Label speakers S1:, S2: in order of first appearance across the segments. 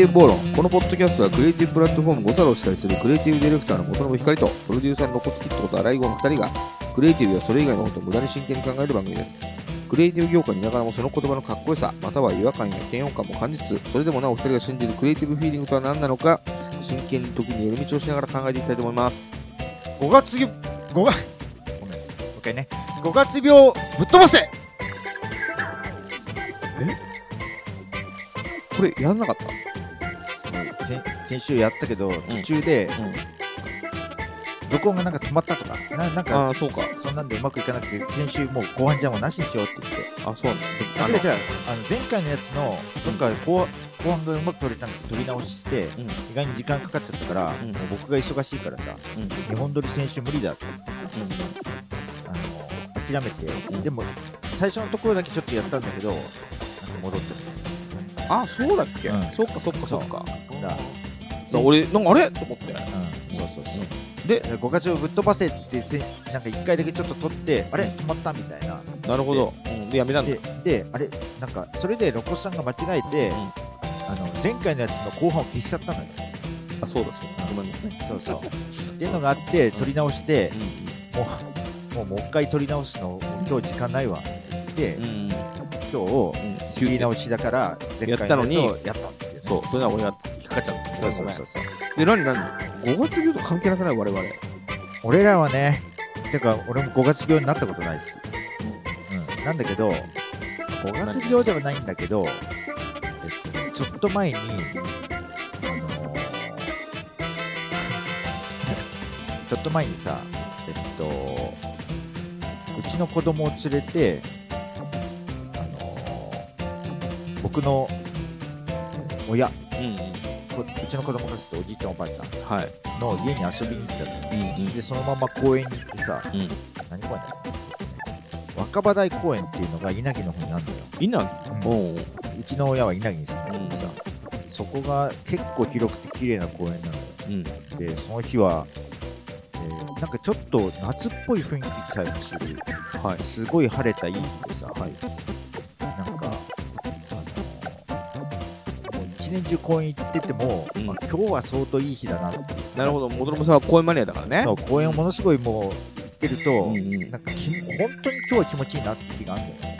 S1: ティブ暴論このポッドキャストはクリエイティブプラットフォーム5サロを主催するクリエイティブディレクターの元信光とプロデューサーのロコツキットこと荒井郷の2人がクリエイティブやそれ以外のことを無駄に真剣に考える番組です。クリエイティブ業界にいながらもその言葉のかっこよさまたは違和感や嫌悪感も感じつつそれでもなお2人が信じるクリエイティブフィーリングとは何なのか真剣に時に寄り道をしながら考えていきたいと思います。
S2: 5月5月ごめんもう一回ね。5月病ぶっ飛ばせ！
S1: これやんなかった？
S2: 先先週やったけど途中で
S1: うん。
S2: 録音がなんか止まったとかななんか
S1: ああそうか。
S2: そんなんでうまくいかなくて先週もう後半じゃもうなしにしようって言って。
S1: あそう。なんだ
S2: あ違う違うあの前回のやつのどっか後後半がうまく取れたんで取り直して
S1: うん。
S2: 意外に時間かかっちゃったから、
S1: うん。
S2: もう僕が忙しいからさ
S1: うん。
S2: 日本撮り先週無理だって言ってさあの諦めて、
S1: ん。
S2: でも最初のところだけちょっとやったんだけどなんか戻って
S1: あそうだっけ、
S2: うん。
S1: そっかそっかそっか。
S2: だ
S1: そう俺なんかあれ？と思って。
S2: うん、そうそうそう。
S1: で
S2: 5月をぶっ飛ばせってせなんか1回だけちょっと取ってあれ？止まったみたいな。
S1: なるほど、うん、でやめたんだ。
S2: でであれ？なんかそれでロコスさんが間違えて、
S1: ん。
S2: あの前回のやつの後半を消しちゃったのよ。
S1: あそうだそうだ。ごめんなさい、
S2: そうそう。っていうのがあって取り直して、もうもうもう一回取り直すの今日時間ないわ。って言って、
S1: うんうん
S2: 今日切り直しだから前回のやつをやったっていうね。
S1: そうそれは俺が引っかかっちゃった。
S2: そうそうそうそう。
S1: で何何5月病と関係なくない？我々。
S2: 俺らはねてか俺も5月病になったことないし、うん、なんだけど5月病ではないんだけど、えっとね、ちょっと前にあのー ちょっと前にさえっとうちの子供を連れて僕の親。
S1: うん
S2: こうちの子供たちとおじいちゃんおばあちゃん。
S1: はい。
S2: の家に遊びに行ったの。
S1: うんうん。
S2: でそのまま公園に行ってさ、
S1: うん。
S2: 何公園だ若葉台公園っていうのが稲城の方にあるのよ、
S1: 稲
S2: うん。
S1: おう。
S2: うちの親は稲城に住んでるけどさ、そこが結構広くて綺麗な公園なのよ。
S1: うん。
S2: でその日は、えーなんかちょっと夏っぽい雰囲気さえもする。
S1: はい。
S2: すごい晴れたいい日でさ、なん年中公園行ってても、
S1: うん。
S2: まあ、今日は相当いい日だなって
S1: なるほど元信さんは公園マニアだからね。
S2: そう公園をものすごいもう行ってると、
S1: うんうん。
S2: なんかき本当に今日は気持ちいいなって日があるんだよね。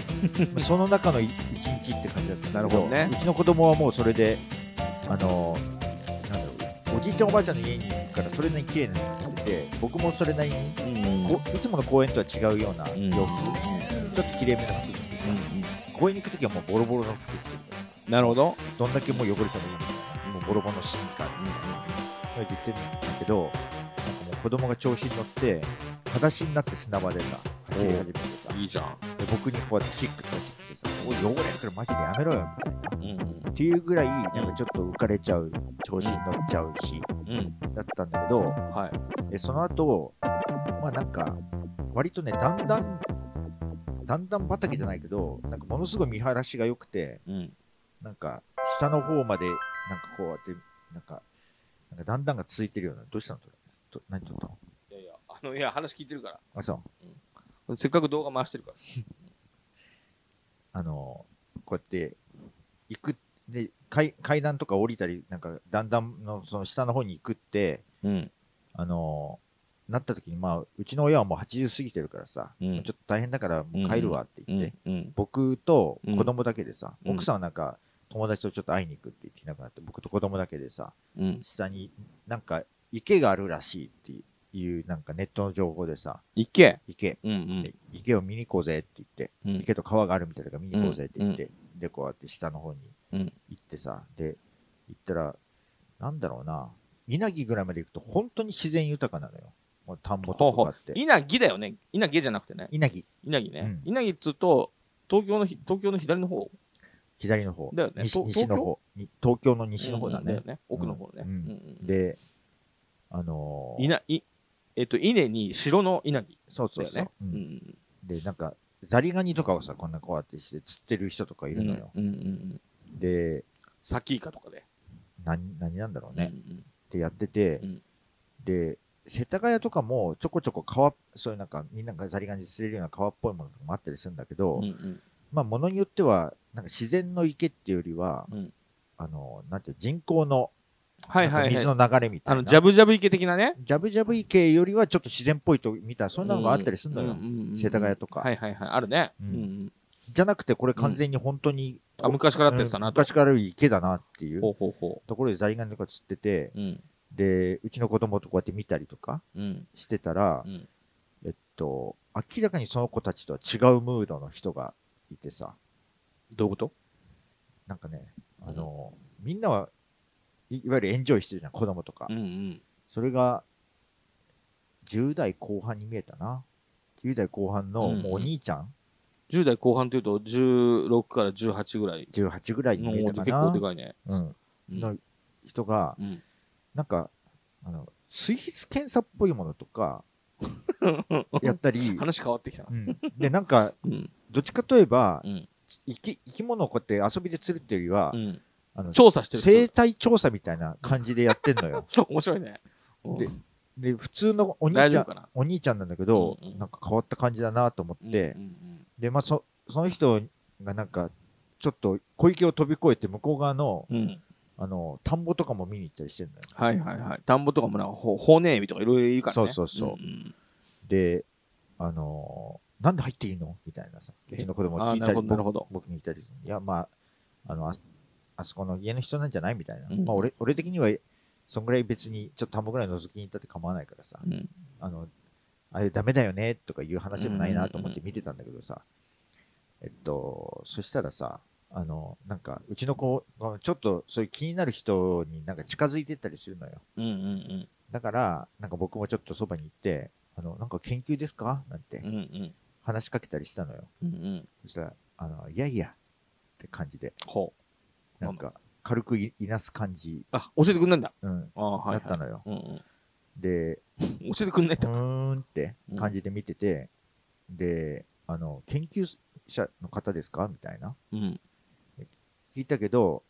S2: ま あその中のい一日って感じだったんだけ
S1: なるほどね。
S2: うちの子供はもうそれであのなんだろうおじいちゃんおばあちゃんの家に行くからそれなりに綺麗な服着てて僕もそれなりに
S1: うんうん。
S2: こいつもの公園とは違うような洋服、
S1: うん。
S2: ちょっときれいめな服着てて公園に行く時はもうボロボロの服
S1: なるほど。
S2: どんだけもう汚れてもいいみたいなもうボロボロのシーンかみたいな言ってるんだけどなんかもう子供が調子に乗って裸足になって砂場でさ走り始めてさ
S1: いいじゃん。
S2: で僕にこうやってキックとかしてさ「おい汚れるからマジでやめろよ」みたいな
S1: うん。
S2: っていうぐらいなんかちょっと浮かれちゃう調子に乗っちゃう日
S1: うん。
S2: だったんだけど
S1: はい。
S2: でその後まあなんか割とねだんだんだんだん畑じゃないけどなんかものすごい見晴らしが良くて
S1: うん
S2: なんか下の方までなんかこうやってなんかなんかだんだんが続いてるようなどうしたのそれ？と何撮ったの？
S1: いやいやあのいや話聞いてるから。
S2: あそう。
S1: せっかく動画回してるから。
S2: あのこうやって行くで階階段とか降りたりなんかだんだんのその下の方に行くって
S1: うん。
S2: あのなった時にまあうちの親はもう80過ぎてるからさ、
S1: うん。
S2: ちょっと大変だからもう帰るわって
S1: う
S2: 言って、
S1: んうん。
S2: 僕と子供だけでさ、
S1: うん。
S2: 奥さんはなんか友達とちょっと会いに行くって言っていなくなって僕と子供だけでさ
S1: うん。
S2: 下になんか池があるらしいっていうなんかネットの情報でさ
S1: 行け
S2: 池、
S1: うんうん。
S2: で池を見に行こうぜって言って、
S1: うん。
S2: 池と川があるみたいだから見に行こうぜって言って、でこうやって下の方に
S1: うん。
S2: 行ってさで行ったらなんだろうな稲城ぐらいまで行くと本当に自然豊かなのよ。もう田んぼとかあって。
S1: 稲城だよね。稲城じゃなくてね。
S2: 稲城。
S1: 稲城ね、
S2: うん。
S1: 稲城っつうと東京のひ東京の左の方？
S2: 左の方。
S1: だよね。
S2: 西の方。に東京の西の方だね。
S1: うんうんよ、ね。奥の方ね、
S2: うん。
S1: うんうん
S2: であのー。
S1: いないえっと稲に城の稲城
S2: そうそうそう、でなんかザリガニとかをさこんなこうやってして釣ってる人とかいるのよ、
S1: うんうんうんうん。
S2: で
S1: サキイカとかで、
S2: 何何なんだろうね、
S1: うんうん。
S2: ってやってて、
S1: うん。
S2: で世田谷とかもちょこちょこ川そういうなんかみんながザリガニ釣れるような川っぽいものとかもあったりするんだけど、
S1: うんうん。
S2: まあものによってはなんか自然の池っていうよりは、
S1: うん
S2: あの、なんていう人工の
S1: はいはい
S2: 水の流れみたいな。
S1: あの、ジャブジャブ池的なね？
S2: ジャブジャブ池よりはちょっと自然っぽいと見たら、そんなのがあったりするのよ。世田谷とか
S1: はいはいはい。あるね。
S2: じゃなくて、これ完全に本当に、
S1: あ、昔からあってたなと。
S2: 昔からある池だなっていうところでザリガニとか釣ってて、
S1: う。うん。
S2: で、うちの子供とこうやって見たりとか
S1: うん。
S2: してたら
S1: う、ん。
S2: えっと、明らかにその子たちとは違うムードの人がいてさ、
S1: どういうこと？
S2: なんかね、あの、みんなはいいわゆるエンジョイしてるじゃん、子供とか。
S1: うんうん。
S2: それが、10代後半に見えたな。10代後半の
S1: うんうん
S2: もうお兄ちゃん、
S1: 10代後半というと、16から18ぐらい。
S2: 18ぐらいに見えたかな。
S1: 構でかいね。
S2: うん、
S1: うん
S2: の人が、
S1: うん。
S2: なんか、あの、水質検査っぽいものとか、やったり、
S1: 話変わってきたな
S2: う。ん、で、なんか、
S1: うん。
S2: どっちかといえば、
S1: うん。
S2: 生き生き物をこうやって遊びで釣るっていうよりは、
S1: うん。
S2: あの
S1: 調査してる
S2: 生態調査みたいな感じでやってんのよ。
S1: 人。面白いね。
S2: でで、普通のお兄ちゃん、お兄ちゃんなんだけど、
S1: うんうん
S2: なんか変わった感じだなと思って、
S1: うんうん
S2: で、まあ、そ、その人がなんか、ちょっと小池を飛び越えて向こう側の、
S1: うん。うん。
S2: あの、田んぼとかも見に行ったりしてるのよ。
S1: はいはいはい。田んぼとかもなんか、ほ骨エビとかいろいろいるからね。
S2: そうそうそうん
S1: ん
S2: で、あのーなんで入っていいの？みたいなさ、うちの子供聞いたり、僕僕に言ったりする。いや、まあ、あの、ああそこの家の人なんじゃない？みたいな。
S1: うん
S2: まあ、俺、俺的には、そんぐらい別に、ちょっと田んぼぐらい覗きに行ったって構わないからさ、
S1: うん。
S2: あの、あれダメだよね、とかいう話でもないなと思って見てたんだけどさ、えっと、そしたらさ、あの、なんか、うちの子、ちょっとそういう気になる人になんか近づいてったりするのよ。
S1: うんうん
S2: だから、なんか僕もちょっとそばに行って、あの、なんか研究ですか？なんて
S1: うん。うんうん。
S2: 話しかけたりしたのよ。
S1: うんうん。
S2: そしたら、あの、いやいや、って感じで、
S1: ほう。
S2: なんか、軽くいいなす感じ、
S1: あ、教えてくんないんだ。
S2: うん、
S1: ああ、はい、はい。
S2: だったのよ。
S1: うんうん。
S2: で、
S1: 教えてくんないうんだ。
S2: ーんって感じで見てて、で、あの、研究者の方ですか？みたいな。
S1: うん。
S2: 聞いたけど、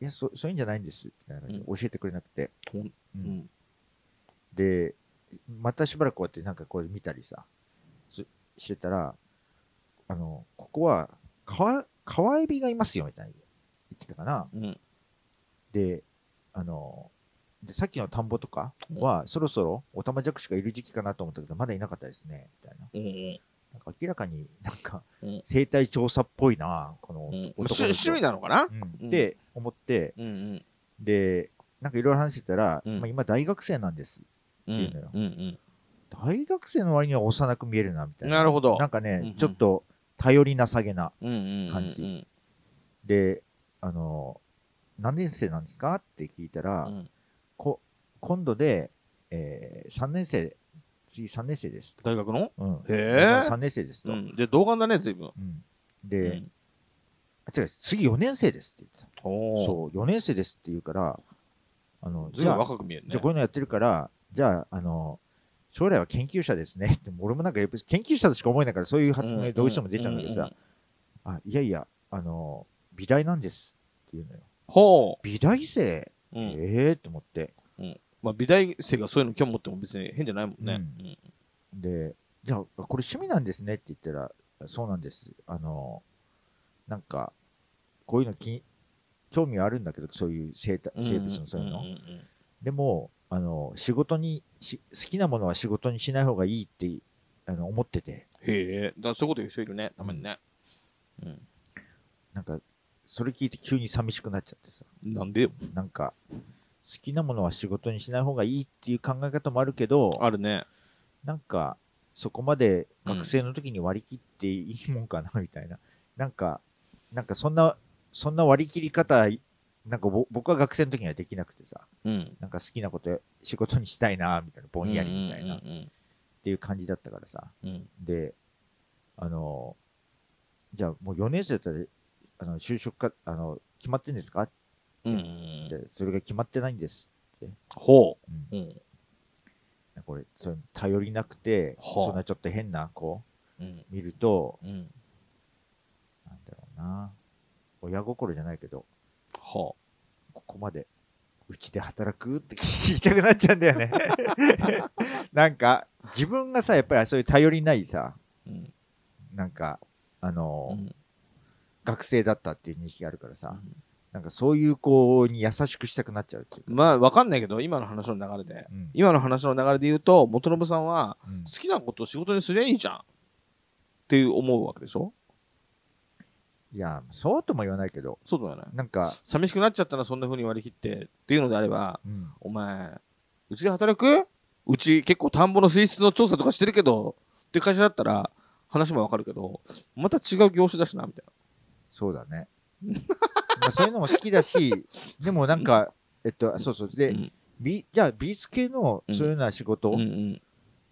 S2: いや、そそういうんじゃないんです。みたいな感じで教えてくれなくて。
S1: ほん
S2: う
S1: うんん。
S2: で、またしばらくこうやってなんかこう見たりさ、すしてたら、あの、ここは、川、川エビがいますよ、みたいに言ってたかな。
S1: うん。
S2: で、あの、で、さっきの田んぼとかは、そろそろオタマジャクシがいる時期かなと思ったけど、まだいなかったですね、みたいな。
S1: うんうん。
S2: なんか明らかになんか
S1: うん、
S2: 生態調査っぽいな、この
S1: うん。趣味なのかな？
S2: うん
S1: うん
S2: って思って、
S1: うんうん。
S2: で、なんかいろいろ話してたら、
S1: うん
S2: まあ、今大学生なんです。
S1: うん
S2: っていうのよ
S1: うん
S2: 大学生の割には幼く見えるな、みた
S1: うん。
S2: いな。
S1: なるほど。
S2: なんかね、
S1: うんうん
S2: ちょっと頼りなさげな。
S1: うんうんうん。
S2: 感じで、あの、何年生なんですか？って聞いたら、
S1: うん。
S2: こ今度で、えー、3年生、次3年生ですと。
S1: 大学の？
S2: うん、
S1: へえ
S2: 3年生ですと。うん
S1: うん。で、動画だね、随分。
S2: で、
S1: うん
S2: あ違う、次4年生ですって言ってた。そう、4年生ですって言うから、あの、じゃあ、
S1: 若く見えるね。
S2: じゃあこういうのやってるから、じゃあ、あの、将来は研究者ですねって、俺もなんかやっぱり研究者としか思えないから、そういう発言がどうしても出ちゃうんだけどさ、あ、いやいや、あの、美大なんですっていうのよ。
S1: ほ
S2: 美大生、
S1: う。うん。
S2: ええー、と思って。
S1: まあ、美大生がそういうの興味持っても別に変じゃないもんね。
S2: うんで、じゃあ、これ趣味なんですねって言ったら、そうなんです。あの、なんか、こういうの気興味はあるんだけど、そういう生生物のそういうの。
S1: んんん
S2: でも、あの、仕事にし、好きなものは仕事にしない方がいいって、あの、思ってて、
S1: へえ、だそういうこと言う人いるね、たまにね。うん。
S2: なんか、それ聞いて急に寂しくなっちゃってさ、
S1: なんでよ。
S2: なんか、好きなものは仕事にしない方がいいっていう考え方もあるけど、
S1: あるね。
S2: なんか、そこまで学生の時に割り切っていいもんかな、みたいな。なんか、なんかそんな、そんな割り切り方、なんかぼ僕は学生の時にはできなくてさ、
S1: うん。
S2: なんか好きなこと仕事にしたいな、みたいな、ぼんやりみたいな、っ
S1: うん
S2: ていう感じだったからさ。
S1: うんうん。
S2: で、あの、じゃあもう4年生だったら、あの、就職か、あの、決まってんですか？っ
S1: うんうんうん。
S2: て、それが決まってないんです。
S1: ほ
S2: うん
S1: う。うん。
S2: これ、それ頼りなくて、
S1: はあ
S2: そんなちょっと変な子
S1: うん。
S2: 見ると、
S1: うん。
S2: なんだろうな。親心じゃないけど、
S1: は
S2: ここまで、うちで働くって聞きたくなっちゃうんだよね。なんか、自分がさ、やっぱりそういう頼りないさ、
S1: うん。
S2: なんか、あの、
S1: うん。
S2: 学生だったっていう認識があるからさ、なんかそういう子に優しくしたくなっちゃうっていうか。
S1: まあ、わかんないけど、今の話の流れで。
S2: うん
S1: 今の話の流れで言うと、元信さんは、
S2: うん
S1: 好きなことを仕事にすりゃいいじゃんっていう思うわけでしょ？
S2: いや、そうとも言わないけど、
S1: そうだよね。
S2: なんか、
S1: 寂しくなっちゃったらそんな風に割り切ってっていうのであれば、
S2: うん、
S1: お前、うちで働く？うち結構田んぼの水質の調査とかしてるけど、っていう会社だったら話もわかるけど、また違う業種だしな、みたい
S2: そうだね。まあそういうのも好きだし、でもなんか、えっと、そうそう。で、
S1: うん
S2: 美じゃあ美術系の
S1: うん
S2: そういうような仕事、
S1: な。うんうん。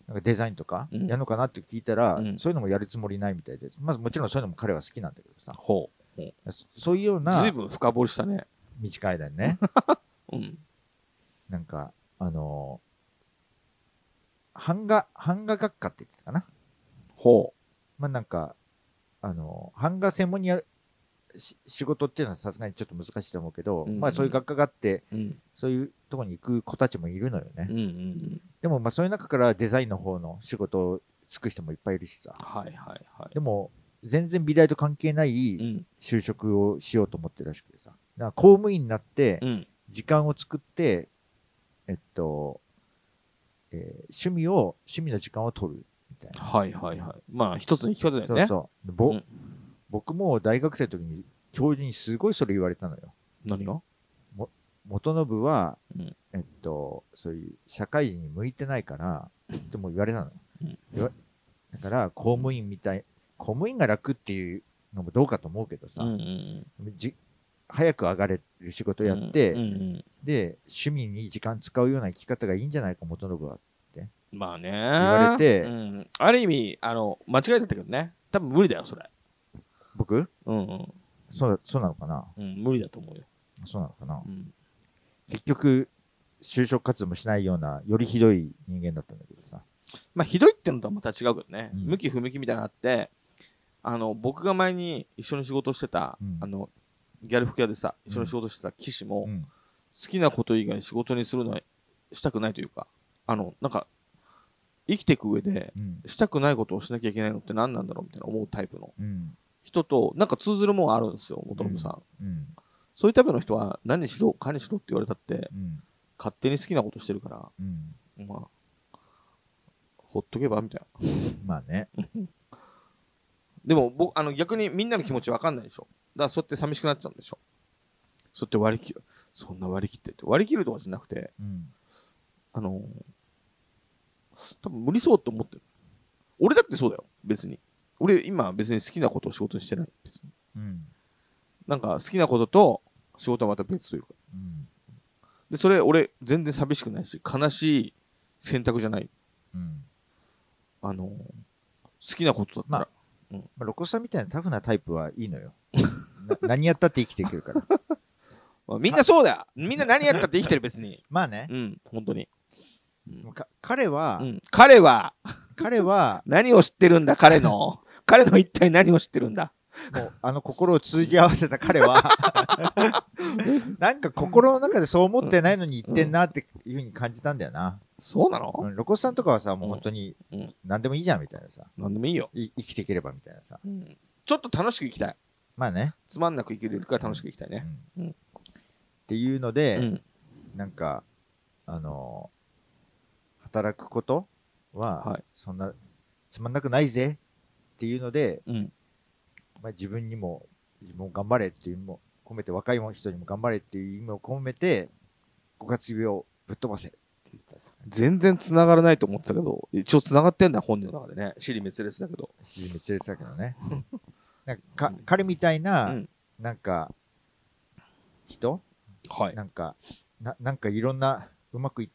S2: なんかデザインとか
S1: うん
S2: やるのかなって聞いたら、
S1: うん
S2: そういうのもやるつもりないみたいです。まずもちろんそういうのも彼は好きなんだけどさ、
S1: ほ
S2: そそういうよう
S1: う。
S2: な
S1: ずいぶん深掘りしたね。
S2: 短いだよね。
S1: うん。
S2: なんか、あのー版画、版画学科って言ってたかな。
S1: ほ
S2: まあなんか、あのー版画専門にや仕事っていうのはさすがにちょっと難しいと思うけど、
S1: うん
S2: まあそういう学科があって、
S1: う。うん。
S2: そういうとこに行く子たちもいるのよね。
S1: うんうんうん。
S2: でもまあそういう中からデザインの方の仕事をつく人もいっぱいいるしさ。
S1: はいはいはい。
S2: でも、全然美大と関係な
S1: う
S2: い
S1: ん。
S2: 就職をしようと思ってるらしくてさ。だから公務員になって
S1: う、ん。
S2: 時間を作って、えっと、えー趣味を、趣味の時間を取るみたいな。
S1: はいはいはい。まあ、一つの生き方だよね。
S2: そうそう。ぼ
S1: うん
S2: 僕も大学生の時に教授にすごいそれ言われたのよ。
S1: 何が？
S2: 元信は、
S1: うん
S2: えっと、そういう社会人に向いてないから、っても言われたの。
S1: うん
S2: だから、公務員みたい、公務員が楽っていうのもどうかと思うけどさ、
S1: うんうん
S2: じ早く上がれる仕事
S1: うん。
S2: やって、
S1: うんうん
S2: で、趣味に時間使うような生き方がいいんじゃないか、元信は。
S1: まあね。言
S2: われて
S1: うん。ある意味、あの、間違えてたけどね。多分無理だよ、それ。
S2: 僕？
S1: うんうん。
S2: そうそうなのかな？
S1: うん、無理だと思うよ。
S2: そうなのかな？
S1: うん。
S2: 結局、就職活動もしないような、よりひどい人間だったんだけどさ。
S1: まあ、ひどいってのとはまた違うけどね。
S2: うん
S1: 向き不向きみたいなのあって、あの、僕が前に一緒に仕事をしてた、
S2: うん
S1: あの、ギャル服屋でさ、一緒に仕事してた騎士も、
S2: うん。
S1: 好きなこと以外仕事にするのはしたくないというか、あの、なんか、生きていく上で、
S2: うん。
S1: したくないことをしなきゃいけないのって何なんだろうみたいな思うタイプの
S2: うん。
S1: 人と、なんか通ずるもんあるんですよ、元信さん。
S2: うん。
S1: そういうタイプの人は、何しろ、かにしろって言われたって、
S2: うん。
S1: 勝手に好きなことしてるから、
S2: うん。
S1: まあ、ほっとけばみたいな。
S2: まあね。
S1: でも、僕、あの、逆にみんなの気持ちわかんないでしょ。だから、そうやって寂しくなっちゃうんでしょ。そうやって割り切る。そんな割り切ってって。割り切るとかじゃなくて、
S2: うん。
S1: あの多分無理そうって思ってる。俺だってそうだよ、別に。俺、今別に好きなことを仕事にしてない。別に。
S2: うん。
S1: なんか好きなことと仕事はまた別というか。
S2: うん。
S1: で、それ俺全然寂しくないし、悲しい選択じゃない。
S2: うん。
S1: あの好きなことだったら。
S2: まあ、ロコさんみたいなタフなタイプはいいのよ。な何やったって生きていけるから。
S1: まあみんなそうだよみんな何やったって生きてる別に。
S2: まあね。
S1: うん、本当に。うん
S2: か彼は、
S1: うん、彼は
S2: 彼は、
S1: 何を知ってるんだ、彼の。彼の一体何を知ってるんだ？
S2: もう、あの心を通じ合わせた彼は、なんか心の中でそう思ってないのに言ってんなっていうふうに感じたんだよな。
S1: そうなの、
S2: うん、ロコさんとかはさ、もう本当に
S1: うん
S2: 何でもいいじゃんみたいなさ。
S1: なんでもいいよ、
S2: い生きていければみたいなさ。
S1: うん。ちょっと楽しく生きたい。
S2: まあね。
S1: つまんなく生きれるから楽しく生きたいね。
S2: うん
S1: うん
S2: っていうの
S1: う
S2: で、
S1: ん。
S2: なんか、あの働くことは、
S1: はい
S2: そんなつまんなくないぜっていうので、
S1: うん。
S2: まあ、自分にも自分も頑張れっていう意味も込めて若い人にも頑張れっていう意味を込めて五月病をぶっ飛ばせって言った
S1: 全然繋がらないと思ってたけど、一応繋がってんだ、本人の中でね。尻滅裂だけど。
S2: 尻滅裂だけどねなんかか彼みたいな、
S1: うん。
S2: なんか人？
S1: はい。
S2: なんかななんかいろんなうまくい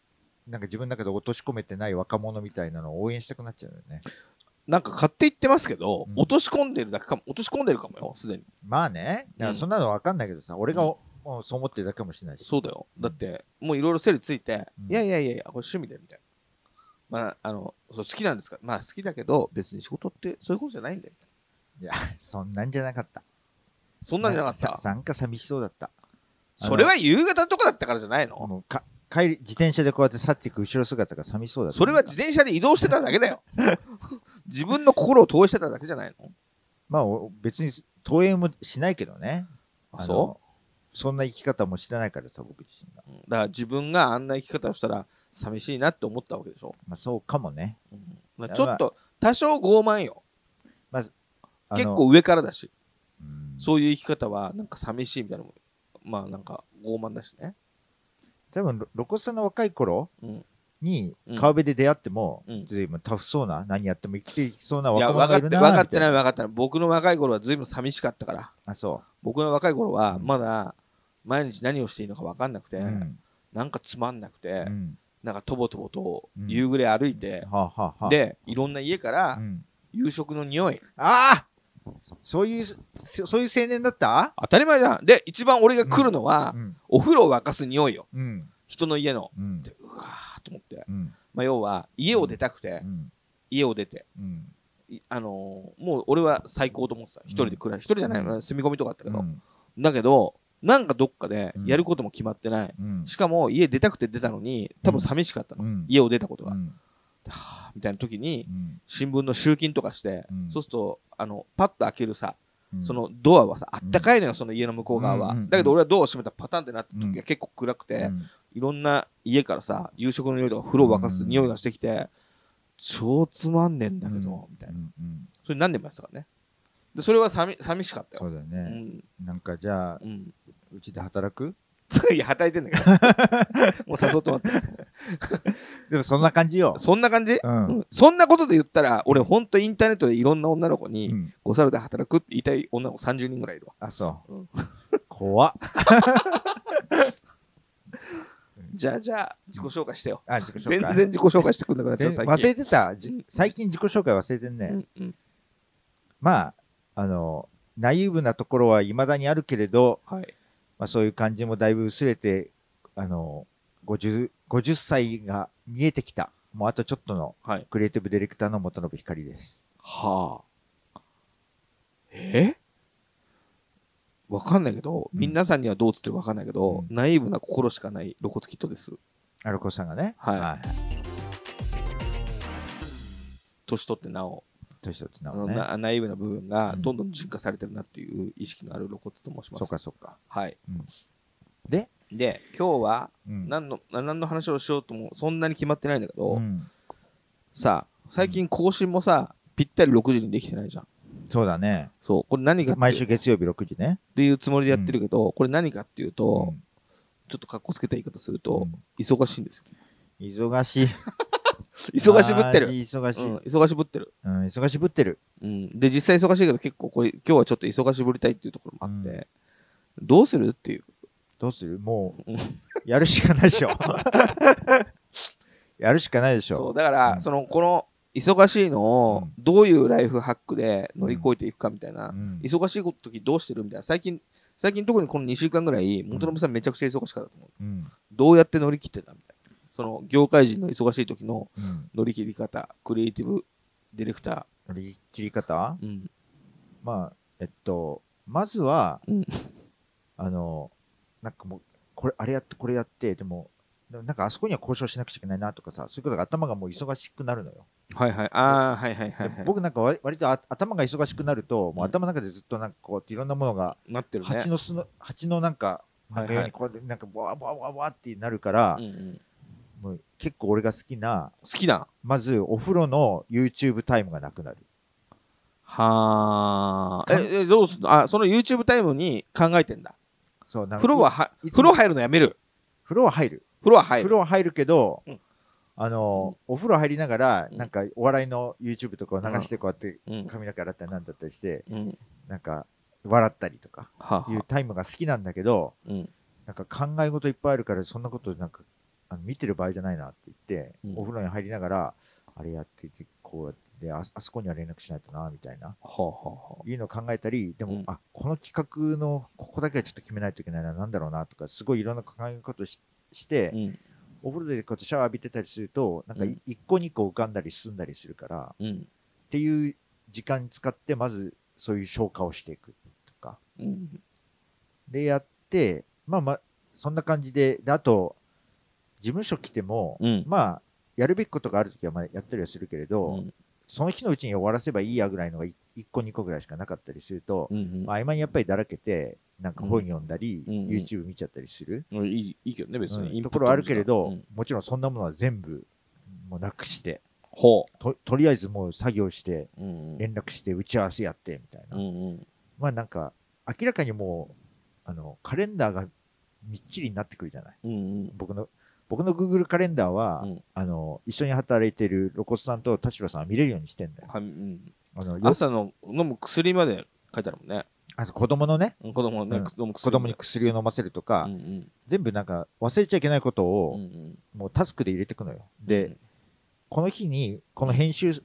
S2: なんか自分の中で落とし込めてない若者みたいなのを応援したくなっちゃうよね
S1: なんか買って言ってますけど、
S2: うん
S1: 落とし込んでるだけかも、落とし込んでるかもよ、すでに。
S2: まあねだからそんなのわかんないけどさ、俺がおもうそう思ってるだけかもしれないし
S1: そうだよ。だって、もういろいろ整理ついて、
S2: うん
S1: いやいやいやいや、これ趣味で、みたいな。まあ、あの、そう好きなんですか？まあ好きだけど、別に仕事ってそういうことじゃないんだよ。みたい
S2: いやそんなんじゃなかった
S1: なそんなんじゃなかった？
S2: さなんか寂しそうだった
S1: それは夕方とかだったからじゃないの？
S2: もうか帰り自転車でこうやって去っていく後ろ姿が寂しそうだった
S1: それは自転車で移動してただけだよ。自分の心を投影してただけじゃないの？
S2: まあお別に投影もしないけどね
S1: あ、
S2: の
S1: そ
S2: そんな生き方もしてないからさ僕自身が、
S1: うんだから自分があんな生き方をしたら寂しいなって思ったわけでしょ？
S2: まあ、そうかもね
S1: まあちょっと多少傲慢よ。
S2: あの
S1: 結構上からだし。
S2: うん
S1: そういう生き方はなんか寂しいみたいなのもまあなんか傲慢だしね。
S2: 多分ロロコさんの若い頃
S1: うん。
S2: に
S1: うん。
S2: 川辺で出会っても、
S1: うん。
S2: 随分タフそうな何やっても生きていきそうな若者がいるな
S1: 分かって分かってない
S2: み
S1: 分かってない。僕の若い頃は随分寂しかったから。
S2: あそ
S1: 僕の若い頃は
S2: うん。
S1: まだ毎日何をしていいのか分かんなくて、
S2: う、うん。
S1: なんかつまんなくて、
S2: うん。
S1: なんかとぼとぼと
S2: うん。
S1: 夕暮れ歩いて、
S2: はあはあはあ、
S1: で、いろんな家から
S2: うん。
S1: 夕食の匂い。
S2: ああそういうそそういう青年だった？
S1: 当たり前じゃん。で、一番俺が来るのは、
S2: うん。
S1: お風呂を沸かす匂いよ。
S2: うん。
S1: 人の家の。
S2: うん
S1: と思って。
S2: うん。
S1: まあ、要は、家を出たくて
S2: う、ん。
S1: 家を出て、あのーもう俺は最高と思ってた。一人で暮らし、一人じゃない、
S2: うん。
S1: 住み込みとかあったけど、
S2: うん。
S1: だけど、なんかどっかで
S2: うん。
S1: やることも決まってない。
S2: うん。
S1: しかも家出たくて出たのに、多分寂しかったの。
S2: うん。
S1: 家を出たことが。
S2: うん。
S1: はぁみたいな時に、
S2: うん。
S1: 新聞の集金とかして、
S2: うん。
S1: そうすると、あの、パッと開けるさ、
S2: うん
S1: そのドアはさ、あったかいのよ、その家の向こう側は。だけど俺はドアを閉めたパターンってなった
S2: うん
S1: 時は結構暗くて、
S2: うん
S1: いろんな家からさ、夕食の匂いとか風呂を沸かす匂いがしてきて、超つまんねえんだけど、みたいな。それ何年もやってたからね。で、それは寂寂しかったよ。
S2: そうだよね、
S1: うん。
S2: なんかじゃあ
S1: うん。
S2: うちで働く
S1: いや、働いてんだけど。もう誘ってもらって。
S2: でもそんな感じよ、
S1: そんな感じ、
S2: うん。
S1: うん。そんなことで言ったら、俺ほんとインターネットでいろんな女の子に、
S2: うん。
S1: ゴサルで働くって言いたい女の子30人ぐらいいるわ。
S2: あそう、
S1: うん。
S2: 怖っ。
S1: じゃあじゃあ、自己紹介してよ。
S2: あ自己紹
S1: 全
S2: 介
S1: 然自己紹介してくんなくなっちゃう、
S2: 全
S1: 最近。
S2: 忘れてた、最近自己紹介忘れてんね、
S1: うんうん。
S2: まああのナイーブなところはいまだにあるけれど、
S1: はい。
S2: まあ、そういう感じもだいぶ薄れてあの 50, 50歳が見えてきた。もうあとちょっとの
S1: はい。
S2: クリエイティブディレクターの元信光です。
S1: はあ。え？わかんないけど、
S2: うん。
S1: 皆さんにはどう映ってるかわかんないけど、
S2: うん。
S1: ナイーブな心しかない露骨キットです。
S2: アルコさんがね。
S1: はい。年取ってなお、
S2: 年取ってな
S1: あの
S2: おね
S1: なナイーブな部分が
S2: うん。
S1: どんどん純化されてるなっていう意識のある露骨と申します。
S2: そうかそうか、
S1: はい。
S2: うん。で、
S1: で、今日は
S2: うん。
S1: 何の、何の話をしようともそんなに決まってないんだけど、
S2: うん。
S1: さあ、最近更新もさ、ぴったり6時にできてないじゃん。
S2: そうだね。
S1: そう、これ何かって
S2: 毎週月曜日6時ね。
S1: っていうつもりでやってるけど、これ何かっていうと、
S2: うん。
S1: ちょっとかっこつけた言い方すると、
S2: うん。
S1: 忙しいんですよ。
S2: 忙しい
S1: 忙しぶってる。
S2: 忙しい、
S1: うん、忙しぶってる。
S2: うん、忙しぶってる。
S1: うん。で、実際忙しいけど結構これ、今日はちょっと忙しぶりたいっていうところもあって、どうするっていう。
S2: どうする？もう
S1: うん。
S2: やるしかないでしょ。やるしかないでしょ。
S1: そう、だから、
S2: うん。
S1: その、この、忙しいのを
S2: うん。
S1: どういうライフハックで乗り越えていくかみたいな、
S2: うん。
S1: 忙しい時どうしてるみたいな、最近、最近特にこの2週間ぐらい、元信さんめちゃくちゃ忙しかったと思う。
S2: うん。
S1: どうやって乗り切ってたみたいな。その、業界人の忙しい時の
S2: うん
S1: 乗り切り方、クリエイティブディレクタ
S2: 乗り切り方？
S1: ー。うん。
S2: まあえっとまずは、
S1: うん
S2: あのなんかもうこれあれやってこれやってでもなんかあそこには交渉しなくちゃいけないなとかさそういうことが頭がもう忙しくなるのよ、
S1: はいはい。ああ、はいはいはい、はい。
S2: で僕なんか割割とあ頭が忙しくなると、もう
S1: うん
S2: 頭の中でずっとなんかこうやっていろんなものが
S1: なってるね。
S2: 蜂の巣の蜂のなんかなんかようにこうやってなんかボワボワボワボワってなるから
S1: うん、うん
S2: もう結構俺が好きな
S1: 好きな？
S2: まずお風呂の YouTube タイムがなくなる
S1: はあ。え、えどうすんの？あ、その YouTube タイムに考えてんだ。
S2: そうなんか
S1: 風呂は風呂入るのやめる？
S2: 風呂は入る
S1: 風呂は入る。
S2: 風呂は入るけど、
S1: うん
S2: あの、お風呂入りながら、
S1: うん
S2: なんかお笑いの YouTube とかを流してこうやって
S1: うん。
S2: 髪の毛洗ったりなんだったりして、
S1: うん。
S2: なんか笑ったりとか
S1: はあ、
S2: いうタイムが好きなんだけど、
S1: うん。
S2: なんか考え事いっぱいあるからそんなことなんかあの見てる場合じゃないなって言って、
S1: うん
S2: お風呂に入りながら、あれやってて、こうやってあ、あそこには連絡しないとな、みたいな。
S1: はあ、はあ、は
S2: いうのを考えたり、でも、
S1: うん
S2: あこの企画のここだけはちょっと決めないといけないな、なんだろうなとか、すごいいろんな考え方をしして、
S1: うん。
S2: お風呂でこうやってシャワー浴びてたりすると、なんか
S1: うん
S2: 一個二個浮かんだり進んだりするから、
S1: うん。
S2: っていう時間に使って、まずそういう消化をしていくとか。
S1: うん。
S2: で、やって、まあまあ、そんな感じで、であと、事務所来ても、
S1: うん。
S2: まあ、やるべきことがあるときはまあやったりはするけれど、
S1: うん。
S2: その日のうちに終わらせばいいやぐらいのが1個2個ぐらいしかなかったりすると、
S1: うん。
S2: まあ、合間にやっぱりだらけて、なんか本読んだり、
S1: うんうん
S2: YouTube 見ちゃったりする、
S1: うんいいいいけどね、別に。
S2: ところあるけれど、
S1: うん
S2: もちろんそんなものは全部もうなくして
S1: ほ
S2: ととりあえずもう作業して
S1: う。うんうん。
S2: 連絡して打ち合わせやってみたいな、
S1: うんうん。
S2: まあなんか明らかにもうあのカレンダーがみっちりになってくるじゃない
S1: うんうん。
S2: 僕の僕の Google カレンダーは、
S1: うん
S2: あの一緒に働いてる露骨さんと田代さんは見れるようにしてんだよ
S1: はうん
S2: あのよ
S1: 朝の飲む薬まで書いてあるもんね。
S2: あ子供のね
S1: うん子供のね、
S2: うん。子供に薬を飲ませるとか、
S1: うんうん。
S2: 全部なんか忘れちゃいけないこと
S1: うん
S2: を、
S1: うん。
S2: もうタスクで入れていくのよ。で、この日にこの編集、